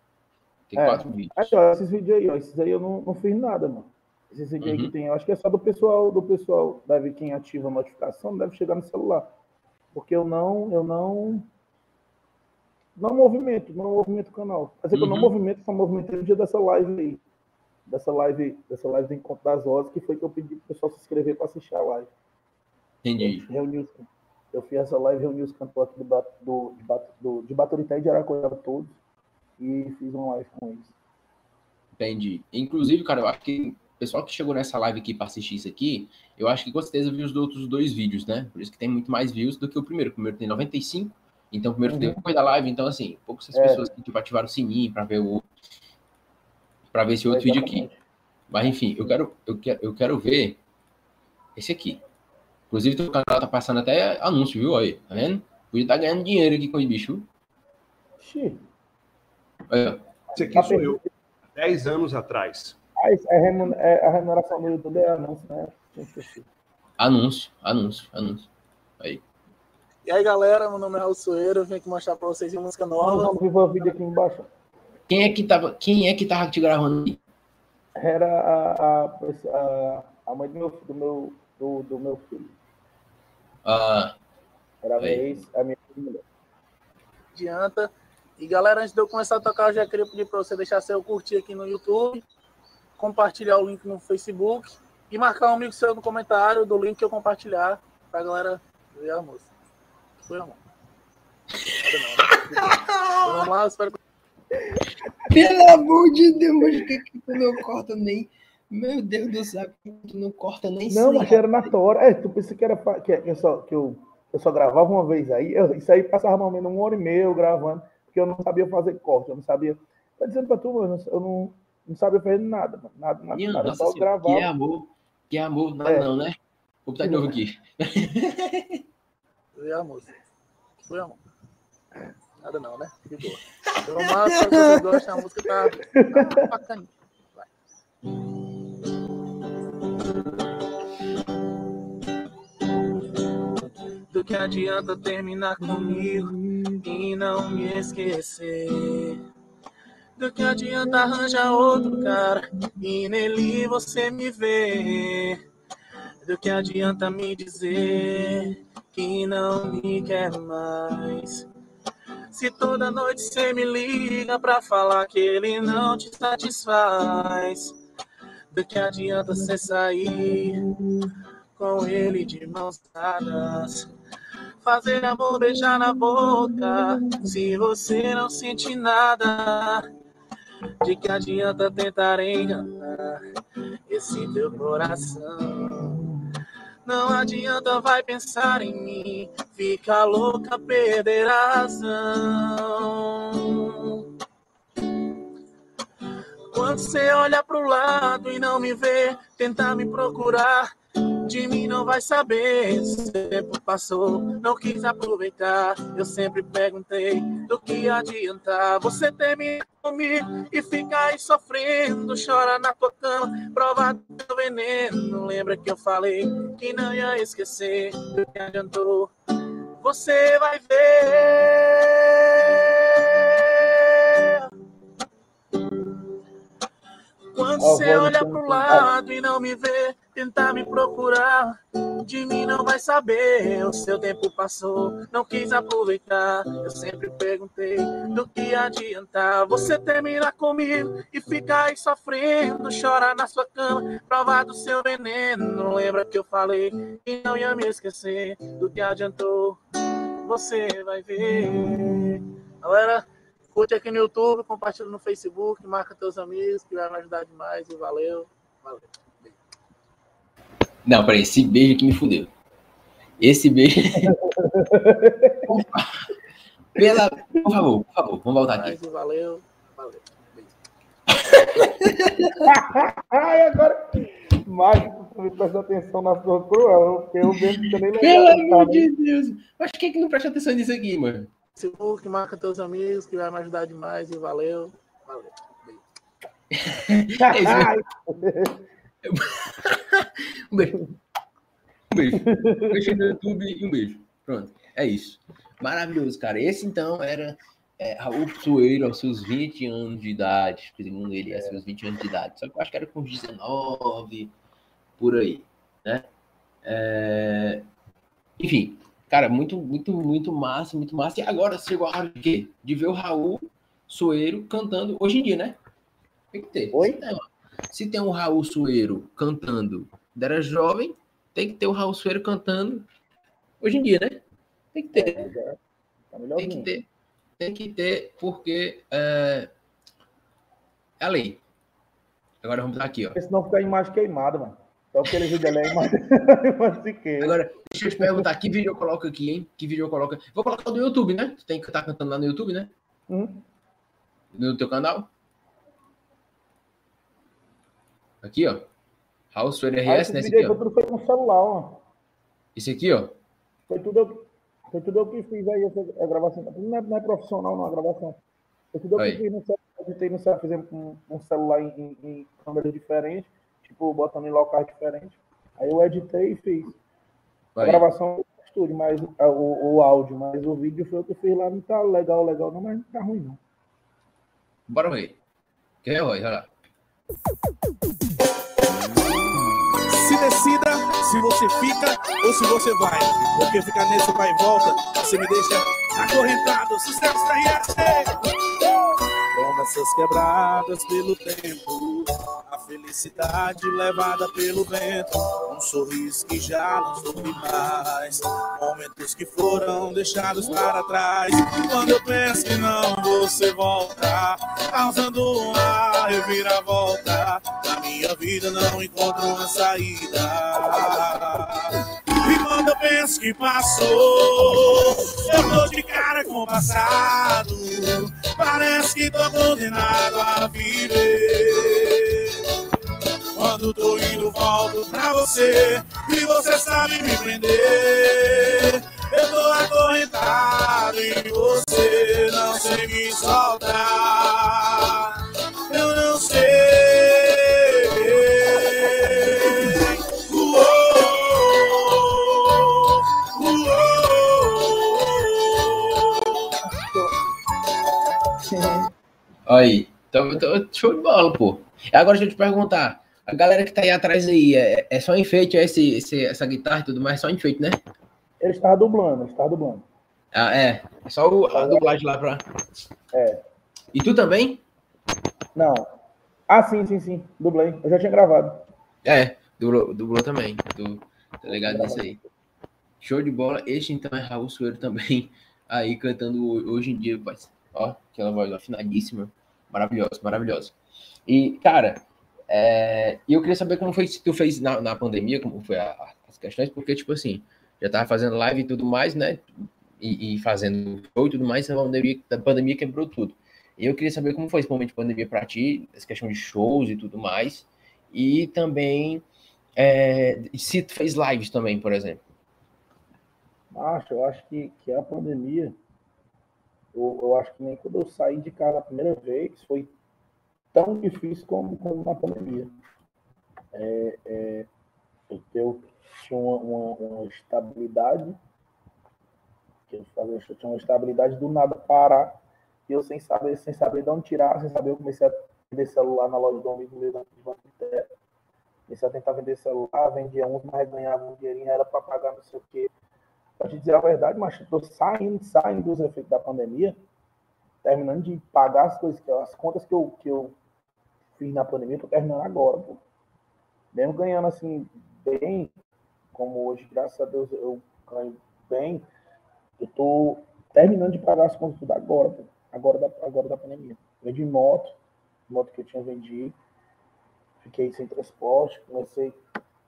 Speaker 1: Tem
Speaker 2: É.
Speaker 1: quatro vídeos.
Speaker 2: Aí, ó, esses vídeos aí, ó. Esses aí eu não, não fiz nada, mano. Vídeos aí
Speaker 1: Uhum.
Speaker 2: que tem, eu acho que é só do pessoal, do pessoal, deve quem ativa a notificação, deve chegar no celular. Porque eu não, eu não. Não movimento, não movimento o canal. Quer dizer que eu não
Speaker 1: Uhum.
Speaker 2: movimento, só movimentei no dia dessa live aí. Dessa live, dessa live do Encontro das Vozes, que foi que eu pedi pro pessoal se inscrever para assistir a live.
Speaker 1: Entendi.
Speaker 2: Reuni os, eu fiz essa live, reuni os cantores aqui do, do, do, de Baturité e de Aracoiaba todos. E fiz uma live com eles.
Speaker 1: Entendi. Inclusive, cara, eu acho que pessoal que chegou nessa live aqui para assistir isso aqui, eu acho que com certeza viu os outros dois vídeos, né? Por isso que tem muito mais views do que o primeiro. O primeiro tem 95, então o primeiro
Speaker 2: Uhum.
Speaker 1: tem depois da live, então assim, poucas
Speaker 2: É.
Speaker 1: pessoas que tipo, ativaram o sininho para ver o, para ver esse outro vídeo aqui. Mas enfim, eu quero, eu quero, eu quero ver esse aqui. Inclusive, o canal tá passando até anúncio, viu? Aí, tá vendo? Podia estar tá ganhando dinheiro aqui com o bicho.
Speaker 4: Sim. Esse aqui sou eu. 10 anos atrás.
Speaker 2: Ah, é, é, a remuneração do YouTube é anúncio, né?
Speaker 1: Anúncio, anúncio, anúncio. Aí.
Speaker 3: E aí, galera, meu nome é Raul Soeiro, eu vim aqui mostrar pra vocês uma música nova.
Speaker 2: Vamos ver o vídeo aqui embaixo.
Speaker 1: Quem é que tava, quem é que tava te gravando?
Speaker 2: Era a, a, a, mãe do meu, do meu, do, do meu filho.
Speaker 1: Ah.
Speaker 2: Era a, vez, a minha
Speaker 3: mulher. Adianta. E galera, antes de eu começar a tocar, eu já queria pedir para você deixar seu curtir aqui no YouTube, compartilhar o link no Facebook e marcar um amigo seu no comentário do link que eu compartilhar pra galera ver a música. Foi, amor. Então, vamos lá, espero que.
Speaker 1: Pelo amor de Deus, mas que, que tu não corta nem. Meu Deus do céu, tu não corta nem
Speaker 2: Não, mas era na tora. É, tu pensa que era que, eu, só, que eu, eu só gravava uma vez aí. Eu, isso aí passava mais ou menos uma hora e meia eu gravando, porque eu não sabia fazer corte, eu não sabia. Tá dizendo pra tu, mano, eu não, não sabia fazer nada, mano. Nada, nada, Minha nada. Só gravar.
Speaker 1: Que amor, que amor, nada é. não, né? Vou botar de novo aqui.
Speaker 3: Foi amor. Foi amor. Nada não, né? De boa. Então, mas se vocês gostam, a música tá, tá bacana. Vai. Do que adianta terminar comigo e não me esquecer? Do que adianta arranjar outro cara e nele você me vê? Do que adianta me dizer que não me quer mais? Se toda noite você me liga pra falar que ele não te satisfaz, do que adianta você sair com ele de mãos dadas? Fazer amor, beijar na boca, se você não sente nada. De que adianta tentar enganar esse teu coração? Não adianta, vai pensar em mim. Fica louca, perder a razão. Quando você olha pro lado e não me vê, tentar me procurar de mim não vai saber. O tempo passou, não quis aproveitar. Eu sempre perguntei do que adiantar. Você termina comigo e fica aí sofrendo. Chora na tua cama, prova do veneno. Lembra que eu falei que não ia esquecer do que adiantou. Você vai ver. Quando você olha pro lado e não me vê, tentar me procurar, de mim não vai saber. O seu tempo passou, não quis aproveitar. Eu sempre perguntei do que adiantar. Você termina comigo e fica aí sofrendo, chora na sua cama, prova do seu veneno. Lembra que eu falei que não ia me esquecer do que adiantou? Você vai ver. Galera, Curte aqui no YouTube, compartilha no Facebook, marca teus amigos, que vai me ajudar demais. E valeu. Valeu.
Speaker 1: Não, peraí, esse beijo aqui me fudeu. Esse beijo. Pela... Por favor, por favor, vamos voltar aqui.
Speaker 3: Valeu. Valeu.
Speaker 2: Ai, agora. Mágico, presta atenção na sua cruel, porque eu mesmo também
Speaker 1: não Pelo amor de Deus. Mas quem é que não presta atenção nisso aqui, mano?
Speaker 3: Facebook, marca teus amigos, que vai me ajudar demais. E valeu. Valeu.
Speaker 1: um beijo. Um beijo. Um beijo no YouTube e um beijo. Pronto. É isso. Maravilhoso, cara. Esse então era é, Raul Soeiro aos seus 20 anos de idade. Segundo ele, aos seus 20 anos de idade. Só que eu acho que era com 19, por aí. Né? É... Enfim, Cara, muito, muito, muito massa, muito massa. E agora chegou a hora de quê? De ver o Raul Soeiro cantando hoje em dia, né? Tem que ter.
Speaker 2: Oi?
Speaker 1: Se tem um Raul Soeiro cantando era jovem, tem que ter o Raul Soeiro cantando hoje em dia, né? Tem que ter. É, tá tem que ter. Tem que ter, porque é, é a lei. Agora vamos aqui, ó.
Speaker 2: Porque senão fica a imagem queimada, mano. Só aquele vídeo ali é imagem,
Speaker 1: imagem Agora, Deixa eu te perguntar, que vídeo eu coloco aqui, hein? Que vídeo eu coloco? Vou colocar do YouTube, né? Tu tem que estar cantando lá no YouTube, né?
Speaker 2: Hum.
Speaker 1: No teu canal? Aqui, ó. House RS,
Speaker 2: né? Esse aqui, ó. tudo foi com celular, ó.
Speaker 1: Esse aqui, ó.
Speaker 2: Foi tudo, foi tudo eu que fiz aí, a gravação. Não é, não é profissional, não, a gravação. Foi tudo eu que fiz no celular. Editei no celular, fizemos com um celular em, em, em câmeras diferentes, tipo, botando em locais diferentes. Aí eu editei e fiz. A gravação do estúdio, mas o, o áudio, mas o vídeo foi o que eu fiz lá, não tá legal, legal, não, mas não tá ruim, não.
Speaker 1: Bora ver. Quer? Olha lá.
Speaker 5: Se decida se você fica ou se você vai. Porque ficar nesse vai e volta, você me deixa acorrentado. Sucesso da RS! Promessas quebradas pelo tempo, a felicidade levada pelo vento, um sorriso que já não sorri mais, momentos que foram deixados para trás. Quando eu penso que não você volta, causando uma reviravolta, na minha vida não encontro uma saída. E quando eu penso que passou, eu tô de cara com o passado. Parece que tô condenado a viver. Quando tô indo, volto pra você. E você sabe me prender. Eu tô acorrentado em você, não sei me soltar. Eu não sei.
Speaker 1: Aí, então, então, show de bola, pô. Agora deixa eu te perguntar, a galera que tá aí atrás aí, é, é só enfeite é esse, esse, essa guitarra e tudo mais, só enfeite, né?
Speaker 2: Ele está dublando, ele está dublando.
Speaker 1: Ah, é. É só o, a dublagem lá pra.
Speaker 2: É.
Speaker 1: E tu também?
Speaker 2: Não. Ah, sim, sim, sim. Dublei. Eu já tinha gravado.
Speaker 1: É, dublou, dublou também. Tu, tá ligado nisso aí. Show de bola. Este então é Raul Sueiro também, aí cantando hoje em dia, pai. Ó, aquela voz afinadíssima. Maravilhosa, maravilhosa. E, cara, é, eu queria saber como foi se tu fez na, na pandemia, como foi a, as questões, porque, tipo assim, já tava fazendo live e tudo mais, né? E, e fazendo show e tudo mais, a pandemia, a pandemia quebrou tudo. E eu queria saber como foi esse momento de pandemia para ti, essa questão de shows e tudo mais. E também é, se tu fez lives também, por exemplo.
Speaker 2: Acho, eu acho que, que a pandemia eu, eu acho que nem quando eu saí de casa a primeira vez foi tão difícil como, como na pandemia. É, é, eu tinha uma, uma, uma estabilidade, que eu, tinha uma estabilidade do nada parar, e eu sem saber, sem saber de onde tirar, sem saber, eu comecei a vender celular na loja do amigo meu da. Comecei a tentar vender celular, vendia uns, mas ganhava um dinheirinho, era para pagar não sei o quê Pra te dizer a verdade, mas estou saindo, saindo dos efeitos da pandemia, terminando de pagar as coisas, as contas que eu, que eu fiz na pandemia, estou terminando agora, pô. Mesmo ganhando assim, bem, como hoje, graças a Deus, eu ganho bem, eu estou terminando de pagar as contas tudo agora, pô. Agora da, agora da pandemia. Vendi moto, moto que eu tinha vendido, fiquei sem transporte, comecei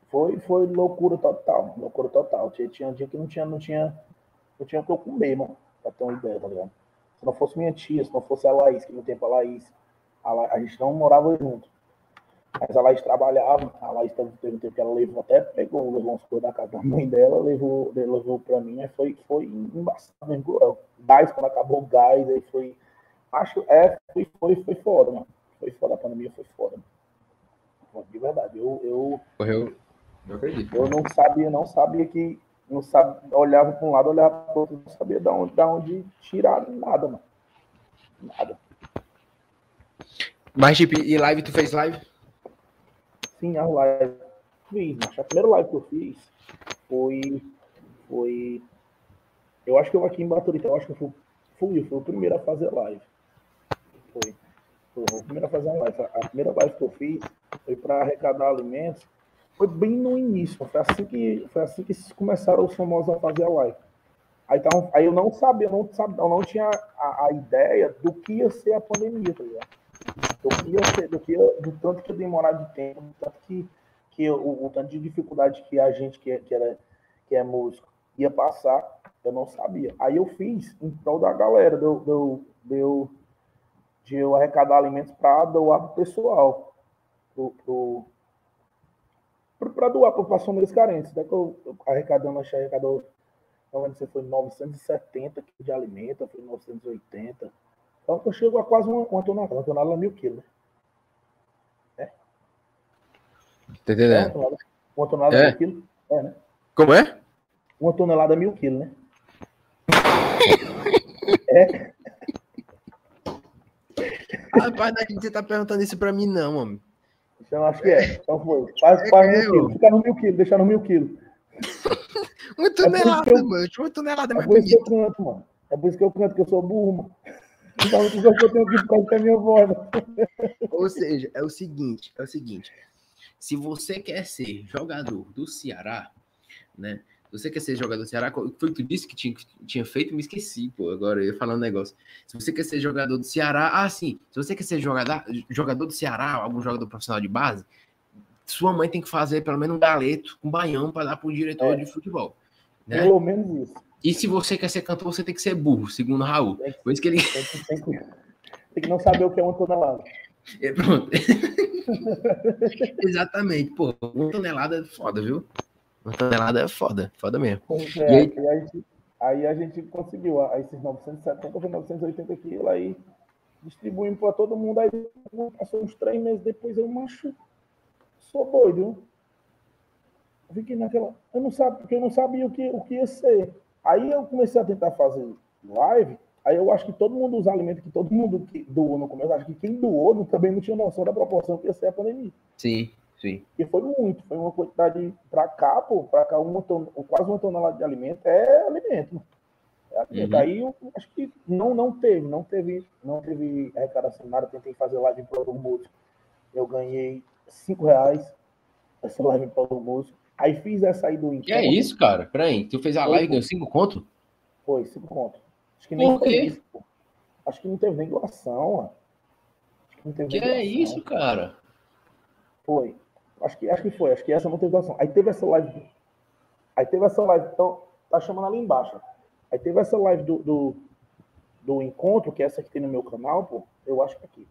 Speaker 2: foi, foi loucura total, loucura total. Tinha, tinha um dia que não tinha, não tinha, não tinha o que eu comer, mano, pra ter uma ideia, tá ligado? Se não fosse minha tia, se não fosse a Laís, que no tempo a Laís, a, La, a gente não morava junto. Mas a Laís trabalhava, a Laís teve, um tempo que ela levou, até pegou, levou uns coisas da casa da mãe dela, levou, levou pra mim, aí foi, foi embaçado mesmo. Gás, quando acabou o gás, aí foi. Acho, é, foi, foi, foi foda, mano. Foi foda, a pandemia foi foda. Mano. De verdade, eu. eu
Speaker 1: Correu eu acredito.
Speaker 2: Eu não sabia, não sabia que. Não sabia, olhava para um lado, olhava para o outro, não sabia de onde, de onde tirar nada, mano. Nada.
Speaker 1: Mas, tipo, e live, tu fez live?
Speaker 2: Sim, a live. Fiz, mas a primeira live que eu fiz foi. Foi. Eu acho que eu aqui em Baturité, eu acho que eu fui, fui, fui o primeiro a fazer live. Foi. Foi o primeiro a fazer live. A primeira live que eu fiz foi para arrecadar alimentos foi bem no início, foi assim que, foi assim que começaram os famosos a fazer a live. Aí, então, aí eu não sabia, eu não, sabia, eu não tinha a, a, ideia do que ia ser a pandemia, tá ligado? Do que ia ser, do, que ia, do tanto que ia demorar de tempo, do tanto que, que o, o tanto de dificuldade que a gente que, que, era, que é músico ia passar, eu não sabia. Aí eu fiz em prol da galera, deu, deu, deu de eu arrecadar alimentos para doar pro pessoal, pro, pro para doar para famílias carentes. Até que eu, eu arrecadando, achei arrecadou, não lembro se foi 970 quilos de alimento, foi 980. Então eu chego a quase uma, uma tonelada, uma tonelada é mil quilos, né?
Speaker 1: É. Tá entendendo?
Speaker 2: Uma tonelada, uma tonelada é. mil quilos. É, né?
Speaker 1: Como é?
Speaker 2: Uma tonelada mil quilos, né? é.
Speaker 1: Rapaz, a gente tá perguntando isso pra mim, não, homem.
Speaker 2: Então acho que é. Então foi. Faz, faz mil quilos. Fica no mil quilos, deixa no mil quilos.
Speaker 1: uma tonelada, é mano. Uma tonelada é
Speaker 2: mais É por isso que eu canto, mano. É por isso que eu canto, que eu sou burro, mano. Então eu tenho que ficar a minha voz.
Speaker 1: Ou seja, é o seguinte, é o seguinte. Se você quer ser jogador do Ceará, né? Você quer ser jogador do Ceará, foi que tu disse que tinha, tinha feito, me esqueci, pô, agora eu ia falar um negócio. Se você quer ser jogador do Ceará, ah, sim, se você quer ser jogador, jogador do Ceará, algum jogador profissional de base, sua mãe tem que fazer pelo menos um galeto, um baião para dar para o diretor é. de futebol.
Speaker 2: Né? Pelo menos isso.
Speaker 1: E se você quer ser cantor, você tem que ser burro, segundo Raul. Tem que, Por isso que ele.
Speaker 2: Tem que, tem que, tem que não saber o que é uma tonelada.
Speaker 1: É, pronto. Exatamente, pô, uma tonelada é foda, viu? Uma tonelada é foda, foda mesmo.
Speaker 2: É, e aí... aí, a gente, aí a gente conseguiu aí esses 970 ou 980 quilos, aí distribuímos para todo mundo. Aí passou uns três meses depois, eu macho, sou doido. Eu fiquei naquela. Eu não sabia, porque eu não sabia o que, o que ia ser. Aí eu comecei a tentar fazer live. Aí eu acho que todo mundo usa alimentos que todo mundo que doou no começo, acho que quem doou também não tinha noção da proporção que ia ser a pandemia.
Speaker 1: Sim. Sim.
Speaker 2: E foi muito, foi uma quantidade para cá, pô, para cá, uma ton, quase uma tonelada de alimento é alimento. É alimento. Uhum. Aí eu acho que não, não teve, não teve, não teve arrecadação nada. Tentei fazer live prol do músico. Eu ganhei cinco reais essa live prol do músico. Aí fiz essa aí do
Speaker 1: Que é isso, cara? Peraí, tu fez a live e ganhou cinco conto?
Speaker 2: Foi, cinco conto. Acho que nem Por quê? Isso, Acho que não teve nem doação,
Speaker 1: Acho que não teve que é isso, cara?
Speaker 2: Foi. Acho que, acho que foi, acho que essa não teve doação. Aí teve essa live. Aí teve essa live, então, tá chamando ali embaixo. Aí teve essa live do, do, do encontro, que é essa que tem no meu canal, pô, eu acho que é aqui.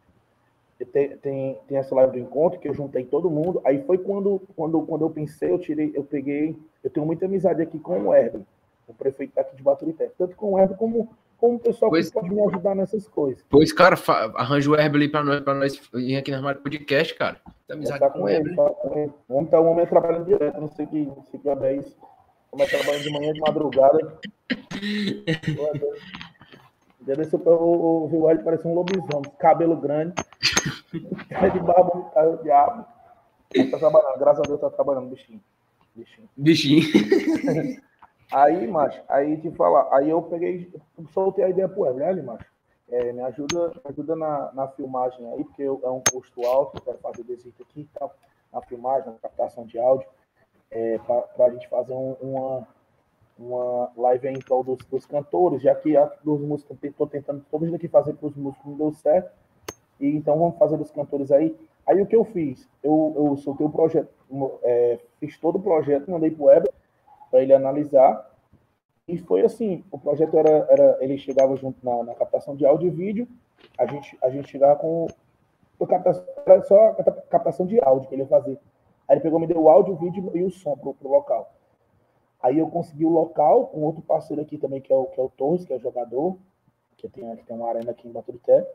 Speaker 2: Tem, tem, tem, essa live do encontro que eu juntei todo mundo. Aí foi quando, quando, quando eu pensei, eu tirei, eu peguei. Eu tenho muita amizade aqui com o Herbert, o prefeito aqui de Baturité. Tanto com o Herbert como como o pessoal pois, que pode me ajudar nessas coisas.
Speaker 1: Pois, cara, arranja o Herbert ali para nós, pra nós ir aqui na Rádio Podcast, cara.
Speaker 2: Tem amizade tá com, com ele. Tá com ele. Vamos estar um momento trabalhando direto, não sei que, não sei que é isso. Como trabalhando de manhã de madrugada. dia desse eu, eu, eu, ele parece um lobisomem, cabelo grande, cara de barba, cara de diabo. Tá trabalhando, graças a Deus tá trabalhando, bichinho.
Speaker 1: Bichinho. Bichinho.
Speaker 2: Aí, macho, aí te falar, aí eu peguei, soltei a ideia pro Evelyn, macho. É, me ajuda, me ajuda na, na filmagem aí, porque eu, é um custo alto, eu quero fazer desse aqui, tá? na filmagem, na captação de áudio, é, para a gente fazer um, uma, uma live em prol dos, dos cantores, já que a dos músicos, estou tentando todos aqui fazer para os músicos, não deu certo, e então vamos fazer dos cantores aí. Aí o que eu fiz? Eu, eu soltei o projeto, é, fiz todo o projeto, mandei para o Weber, para ele analisar. E foi assim, o projeto era, era ele chegava junto na, na, captação de áudio e vídeo, a gente, a gente chegava com captação, só a captação de áudio que ele ia fazer. Aí ele pegou, me deu o áudio, o vídeo e o som pro, pro local. Aí eu consegui o local com outro parceiro aqui também, que é o, que é o Torres, que é o jogador, que tem, que tem uma arena aqui em Baturité.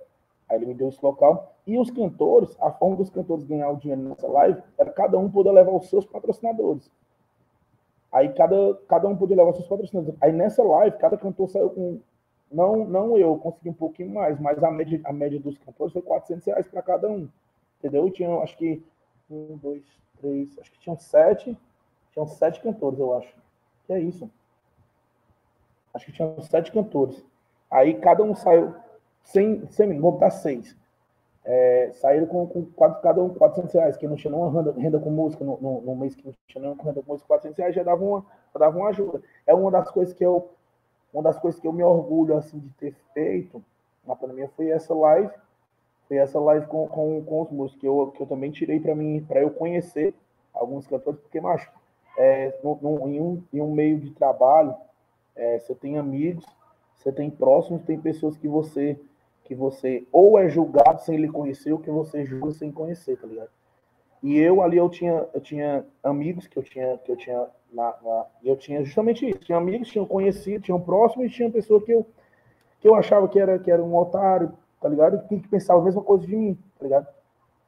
Speaker 2: Aí ele me deu esse local. E os cantores, a forma dos cantores ganhar o dinheiro nessa live era cada um poder levar os seus patrocinadores. Aí cada, cada um podia levar seus patrocinadores. Aí nessa live, cada cantor saiu com. Não, não eu, consegui um pouquinho mais, mas a média, a média dos cantores foi 400 reais para cada um. Entendeu? Tinha, acho que. Um, dois, três. Acho que tinham sete. Tinham sete cantores, eu acho. Que é isso? Acho que tinham sete cantores. Aí cada um saiu. Sem, sem vou botar seis é, saíram com, com quatro, cada um 400 reais, que não tinha nenhuma renda, renda com música, no, no, no, mês que não tinha nenhuma renda com música, 400 reais já dava, uma, já dava uma ajuda. É uma das coisas que eu uma das coisas que eu me orgulho assim de ter feito na pandemia foi essa live, foi essa live com, com, com os músicos, que eu, que eu também tirei para mim, para eu conhecer alguns cantores, porque, macho, é, no, no, em, um, em um meio de trabalho, é, você tem amigos, você tem próximos, tem pessoas que você que você ou é julgado sem lhe conhecer, ou que você julga sem conhecer, tá ligado? E eu ali eu tinha, eu tinha amigos que eu tinha, que eu tinha na, na eu tinha justamente isso. Tinha amigos, tinham conhecido, tinham próximos, e tinha pessoa que eu, que eu achava que era, que era um otário, tá ligado? Que, pensava a mesma coisa de mim, tá ligado?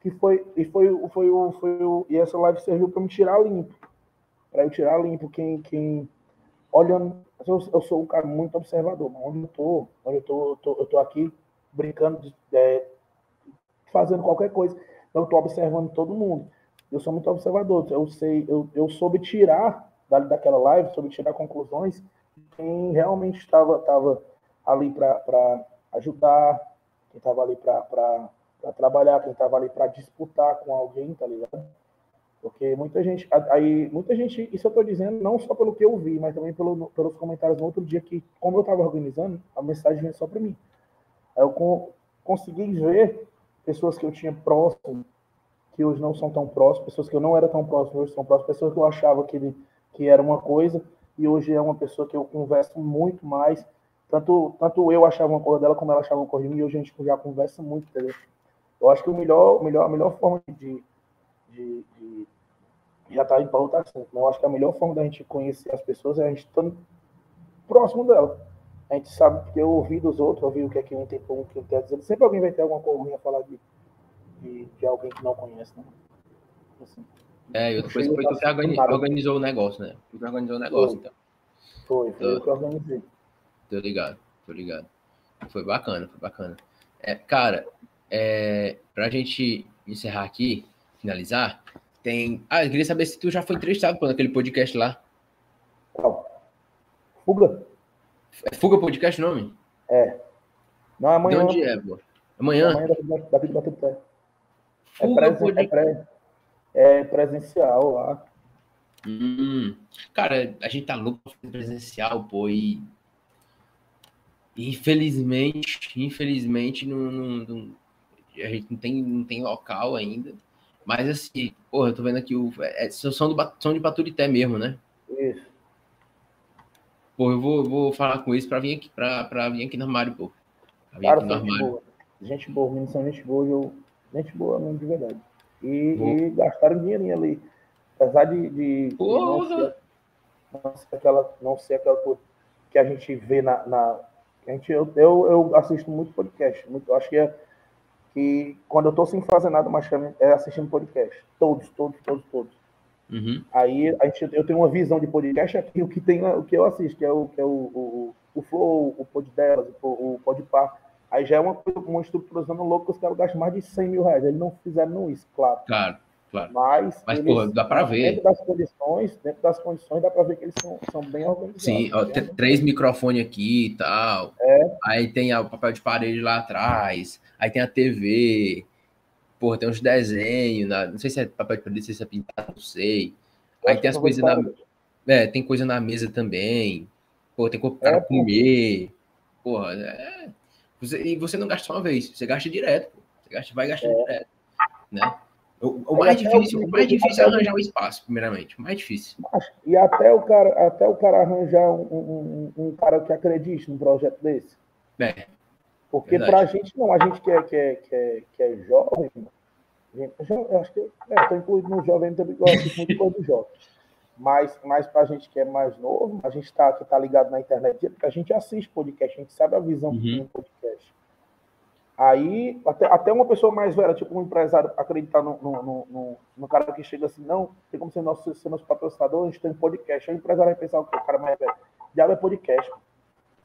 Speaker 2: Que foi, e foi, foi, foi, foi, foi e essa live serviu para me tirar limpo. Para eu tirar limpo quem, quem olhando. Eu, sou um cara muito observador, onde eu tô, onde eu tô, eu tô, eu tô aqui brincando, de, é, fazendo qualquer coisa. Então, eu tô observando todo mundo. Eu sou muito observador. Eu sei, eu, eu soube tirar da, daquela live, soube tirar conclusões quem realmente estava estava ali para ajudar, quem estava ali para trabalhar, quem estava ali para disputar com alguém, tá ligado? Porque muita gente, aí, muita gente, isso eu estou dizendo não só pelo que eu vi, mas também pelo, pelos comentários no outro dia que, como eu estava organizando, a mensagem veio só para mim. Eu consegui ver pessoas que eu tinha próximo, que hoje não são tão próximas, pessoas que eu não era tão próximo, hoje são próximas, pessoas que eu achava que, ele, que era uma coisa, e hoje é uma pessoa que eu converso muito mais. Tanto, tanto eu achava uma coisa dela, como ela achava uma coisa de mim, e hoje a gente já conversa muito, entendeu? Eu acho que o melhor, melhor, a melhor forma de, de, de já está em pauta assunto. Eu acho que a melhor forma da gente conhecer as pessoas é a gente estando próximo dela. A gente sabe, porque eu ouvi dos outros, ouvi o que é que um tem o que a dizer. Sempre alguém vai ter alguma coisa a falar de, de, de alguém que não conhece, né?
Speaker 1: Assim, é, e outra coisa foi tu que organizou, organizou o negócio, né? Tu organizou o negócio,
Speaker 2: foi.
Speaker 1: então.
Speaker 2: Foi, foi eu que organizei.
Speaker 1: Tô ligado, tô ligado. Foi bacana, foi bacana. É, cara, é, pra gente encerrar aqui, finalizar, tem. Ah, eu queria saber se tu já foi entrevistado por aquele podcast lá.
Speaker 2: Qual? Fuga?
Speaker 1: É Fuga Podcast o nome?
Speaker 2: É. Não, é amanhã.
Speaker 1: De onde é, pô? Amanhã?
Speaker 2: Amanhã daqui do Pé. É, presen... é, pre... é presencial lá.
Speaker 1: Hum. Cara, a gente tá louco pra presencial, pô, e. Infelizmente, infelizmente, não, não, não, a gente não tem, não tem local ainda. Mas assim, porra, eu tô vendo aqui o. É, são, do, são de Baturité mesmo, né?
Speaker 2: Isso.
Speaker 1: Pô, eu vou, vou falar com isso pra vir aqui, pra, pra vir aqui no armário, pô.
Speaker 2: Claro, no gente. Boa. Gente boa, menino são gente boa, eu, gente boa mesmo de verdade. E, e gastaram dinheirinho ali. Apesar de, de, de não, ser, não, ser, aquela, não ser aquela coisa que a gente vê na. na a gente, eu, eu, eu assisto muito podcast. Muito, acho que é que quando eu tô sem fazer nada, mais é assistindo podcast. Todos, todos, todos, todos.
Speaker 1: Uhum.
Speaker 2: Aí a gente, eu tenho uma visão de podcast aqui, o que tem, o que eu assisto, que é o, que é o, o, o Flow, o Pod delas, o, o Podpar. Aí já é uma, uma estruturação louca os caras gastam mais de 100 mil reais. Eles não fizeram isso, claro.
Speaker 1: Claro, claro.
Speaker 2: Mas,
Speaker 1: Mas eles, pô, dá para ver.
Speaker 2: Dentro das condições, dentro das condições, dá para ver que eles são, são bem organizados.
Speaker 1: Sim, ó, tem três microfones aqui e tal.
Speaker 2: É.
Speaker 1: Aí tem o papel de parede lá atrás. Aí tem a TV. Porra, tem uns desenhos. Na... Não sei se é papel de parede, se é pintado, não sei. Aí tem as coisas na. É, tem coisa na mesa também. Pô, tem coisa para é, comer. Porra, é. Você, e você não gasta só uma vez, você gasta direto. Pô. Você gasta, vai gastar é. direto. Né? O, o mais difícil, o mais difícil é arranjar o um espaço, primeiramente. O mais difícil.
Speaker 2: E até o cara, até o cara arranjar um, um, um cara que acredite num projeto desse.
Speaker 1: É.
Speaker 2: Porque para a gente não, a gente que é, que é, que é, que é jovem, eu acho que é, estou incluído no jovem também, gosto muito coisa do jovem. Mas, mas para a gente que é mais novo, a gente está que tá ligado na internet, porque a gente assiste podcast, a gente sabe a visão uhum. que tem um podcast. Aí, até, até uma pessoa mais velha, tipo um empresário, acreditar no, no, no, no cara que chega assim, não, tem como ser nosso, ser nosso patrocinador, a gente tem podcast. Aí o empresário vai pensar o quê? O cara mais velho. Diabo é podcast.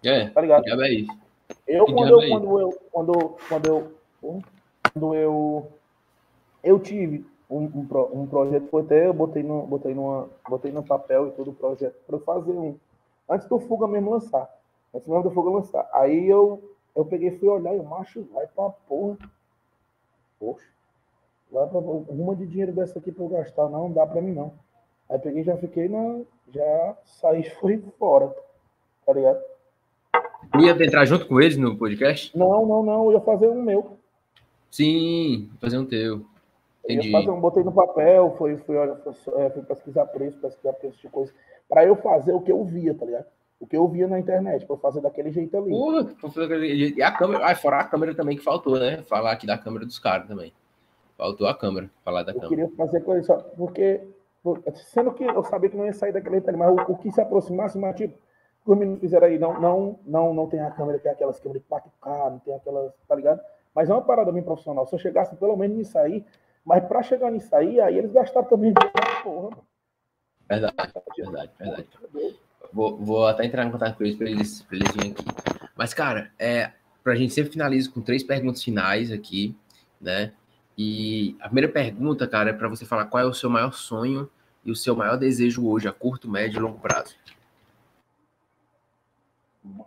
Speaker 1: É,
Speaker 2: tá ligado?
Speaker 1: Diabo é isso.
Speaker 2: Eu, quando eu, quando eu, quando, quando eu, quando eu, eu tive um, um, um, projeto, foi até eu botei no, botei numa, botei no papel e todo o projeto para fazer um, antes do Fuga mesmo lançar, antes mesmo do Fuga lançar. Aí eu, eu peguei, fui olhar e o macho vai pra porra, poxa, vai pra uma de dinheiro dessa aqui para eu gastar, não, não dá para mim não. Aí peguei, já fiquei na, já saí, fui fora, tá ligado?
Speaker 1: Ia entrar junto com eles no podcast?
Speaker 2: Não, não, não. Eu ia fazer um meu.
Speaker 1: Sim, fazer um teu.
Speaker 2: Entendi. Eu fazer um, botei no papel, fui, fui, fui, é, fui pesquisar preço, pesquisar preço de coisa. Pra eu fazer o que eu via, tá ligado? O que eu via na internet, pra eu fazer daquele jeito ali.
Speaker 1: Porra, e a câmera, ah, fora a câmera também que faltou, né? Falar aqui da câmera dos caras também. Faltou a câmera, falar da
Speaker 2: eu
Speaker 1: câmera.
Speaker 2: Eu queria fazer coisa só, porque, sendo que eu sabia que não ia sair daquele detalhe, mas o, o que se aproximasse, mas tipo, os meninos fizeram aí, não, não, não, não tem a câmera, tem aquelas câmeras de 4K, não tem aquelas, tá ligado? Mas é uma parada bem profissional. Se eu chegasse pelo menos nisso aí, mas para chegar nisso aí, aí eles gastaram também porra, mano.
Speaker 1: Verdade, verdade, verdade. Vou, vou até entrar em contato com eles para eles, pra eles virem aqui. Mas, cara, é, pra gente sempre finaliza com três perguntas finais aqui, né? E a primeira pergunta, cara, é para você falar qual é o seu maior sonho e o seu maior desejo hoje, a curto, médio e longo prazo.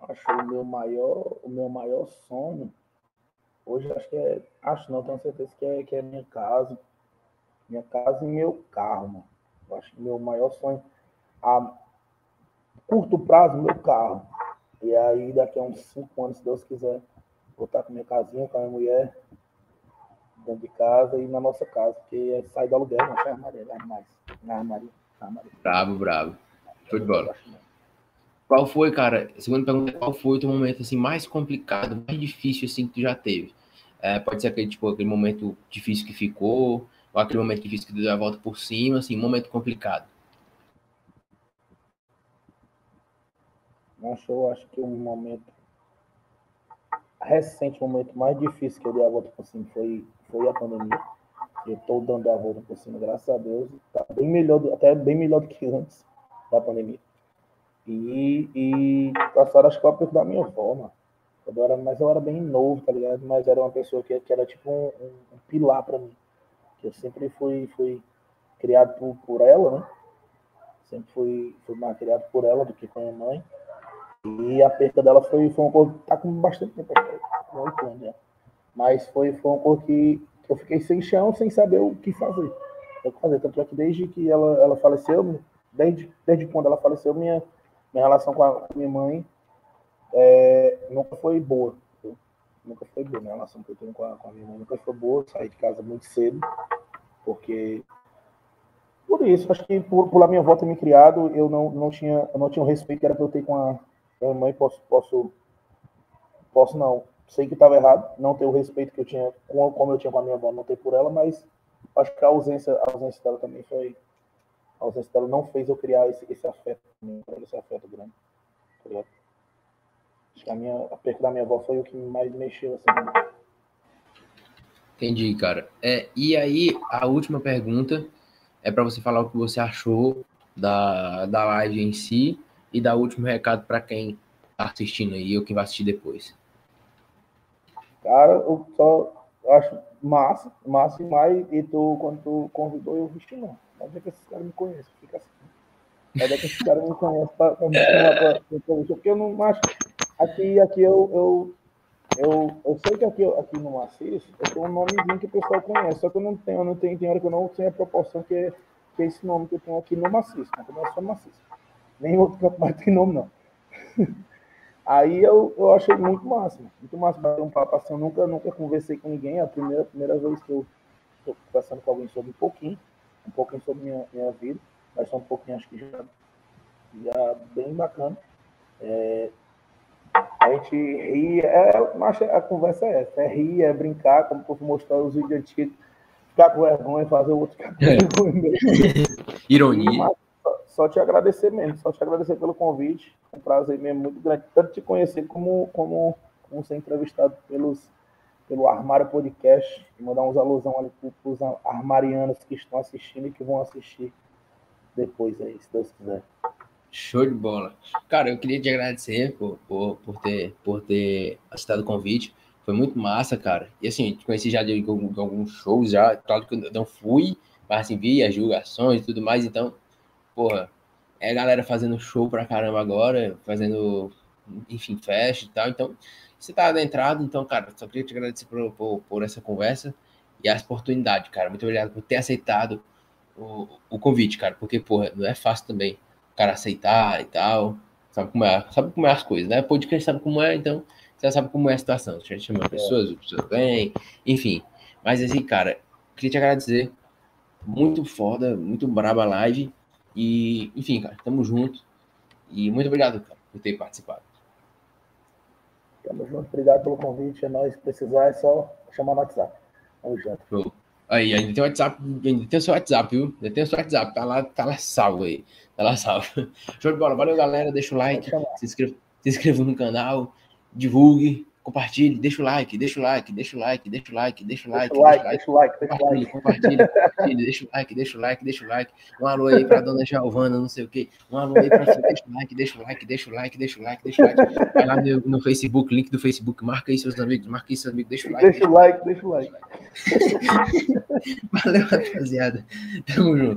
Speaker 2: Acho o meu maior, o meu maior sonho hoje acho que é, acho não, tenho certeza que é, que é minha casa, minha casa e meu carro, mano. Eu acho que meu maior sonho a curto prazo, meu carro. E aí daqui a uns cinco anos, se Deus quiser, vou estar com minha casinha, com a minha mulher, dentro de casa e na nossa casa, porque é sai do aluguel, não é armaria, é mais. Na armaria, na armaria.
Speaker 1: Bravo, bravo. Show de bola. Qual foi, cara? Segunda pergunta, qual foi o teu momento assim mais complicado, mais difícil assim que tu já teve? É, pode ser aquele tipo aquele momento difícil que ficou, ou aquele momento difícil que deu a volta por cima, assim, um momento complicado.
Speaker 2: Acho, eu acho que um momento recente, o momento mais difícil que eu dei a volta por cima foi, foi a pandemia. Eu estou dando a volta por cima, graças a Deus. Está bem melhor, até bem melhor do que antes da pandemia. E, e passaram que o da minha forma. Eu era, mas eu era bem novo, tá ligado? Mas era uma pessoa que, que era tipo um, um, um pilar para mim. Que eu sempre fui, fui criado por, por ela, né? Sempre fui, fui mais criado por ela do que com a minha mãe. E a perda dela foi, foi uma coisa tá com bastante tempo, oito anos. Mas foi, foi uma coisa que, que eu fiquei sem chão, sem saber o que fazer. O que fazer. Tanto é que desde que ela, ela faleceu, desde, desde quando ela faleceu, minha, minha relação com a minha mãe é, nunca foi boa. Viu? Nunca foi boa. Minha relação que eu tenho com a, com a minha mãe nunca foi boa. Saí de casa muito cedo, porque por isso, acho que por, por minha volta me criado, eu não, não tinha eu não tinha o respeito que era para eu ter com a minha mãe. Posso, posso, posso não. Sei que estava errado, não ter o respeito que eu tinha, como eu tinha com a minha avó, não ter por ela, mas acho que a ausência, a ausência dela também foi. A ausência dela não fez eu criar esse, esse afeto, esse afeto grande. Tá Acho que a, minha, a perda da minha avó foi o que mais mexeu assim.
Speaker 1: Entendi, cara. É, e aí, a última pergunta é para você falar o que você achou da, da live em si e dar o último recado para quem tá assistindo aí ou quem vai assistir depois.
Speaker 2: Cara, eu só acho massa, massa demais. E tu, quando tu convidou, eu vi não. Mas é que esses caras me conhecem, fica assim. Mas é que esses caras me conhecem para me chamar pra, porque eu não acho. Aqui, aqui eu, eu, eu, eu sei que aqui, aqui no Maciço eu tenho um nomezinho que o pessoal conhece, só que eu não tenho, eu não tenho, tem hora que eu não tenho a proporção que que é esse nome que eu tenho aqui no Maciço, né? não é só Maciço. Nem outro canto mais tem nome, não. Aí eu, eu achei muito massa, muito massa bater um papo assim. Eu nunca, nunca conversei com ninguém, é a primeira, primeira vez que eu estou conversando com alguém sobre um pouquinho, um pouquinho sobre minha, minha vida, mas só um pouquinho, acho que já, já bem bacana. É, a gente ri, é, a conversa é essa, é rir, é brincar, como eu mostrar os vídeos antigos, ficar com vergonha, fazer o outro ficar com vergonha
Speaker 1: Ironia.
Speaker 2: Mas, só, só te agradecer mesmo, só te agradecer pelo convite, é um prazer mesmo muito grande, tanto te conhecer como, como, como ser entrevistado pelos, pelo Armário Podcast, e mandar uns alusão ali para os armarianos que estão assistindo e que vão assistir depois aí, se Deus quiser.
Speaker 1: Show de bola. Cara, eu queria te agradecer por, por, por, ter, por ter aceitado o convite. Foi muito massa, cara. E assim, te conheci já de, de, alguns shows já. Claro que eu não fui, mas assim, vi as julgações e tudo mais. Então, porra, é galera fazendo show pra caramba agora, fazendo, enfim, festa e tal. Então, você tá adentrado. Então, cara, só queria te agradecer por, por, por essa conversa e essa oportunidade, cara. Muito obrigado por ter aceitado o, o convite, cara. Porque, porra, não é fácil também o cara aceitar e tal. Sabe como é, sabe como é as coisas, né? Podcast sabe como é, então você sabe como é a situação. A gente chama pessoas, as pessoas vêm, enfim. Mas assim, cara, queria te agradecer. Muito foda, muito braba a live. E, enfim, cara, tamo junto. E muito obrigado, cara, por ter participado.
Speaker 2: Tamo junto, obrigado pelo convite. É nóis, se precisar é só chamar no WhatsApp. Tamo junto.
Speaker 1: Aí, ainda tem o WhatsApp, ainda tem o seu WhatsApp, viu? Ainda tem o seu WhatsApp, tá lá, tá lá salvo aí. Tá lá salvo. Show de bola. Valeu, galera. Deixa o like, se inscreva, se inscreva no canal, divulgue, compartilhe, deixa o like, deixa o like, deixa o like, deixa o like, deixa o like,
Speaker 2: deixa o like, deixa o like,
Speaker 1: compartilha, compartilha, deixa o like, deixa o like, deixa o like. Um alô aí para dona Giovana, não sei o quê. Um alô aí para deixa o like, deixa o like, deixa o like, deixa o like, deixa o like. Vai lá no, Facebook, link do Facebook, marca aí seus amigos, marca aí seus amigos, deixa o like.
Speaker 2: Deixa o like, deixa o like.
Speaker 1: Valeu, rapaziada. Tamo junto.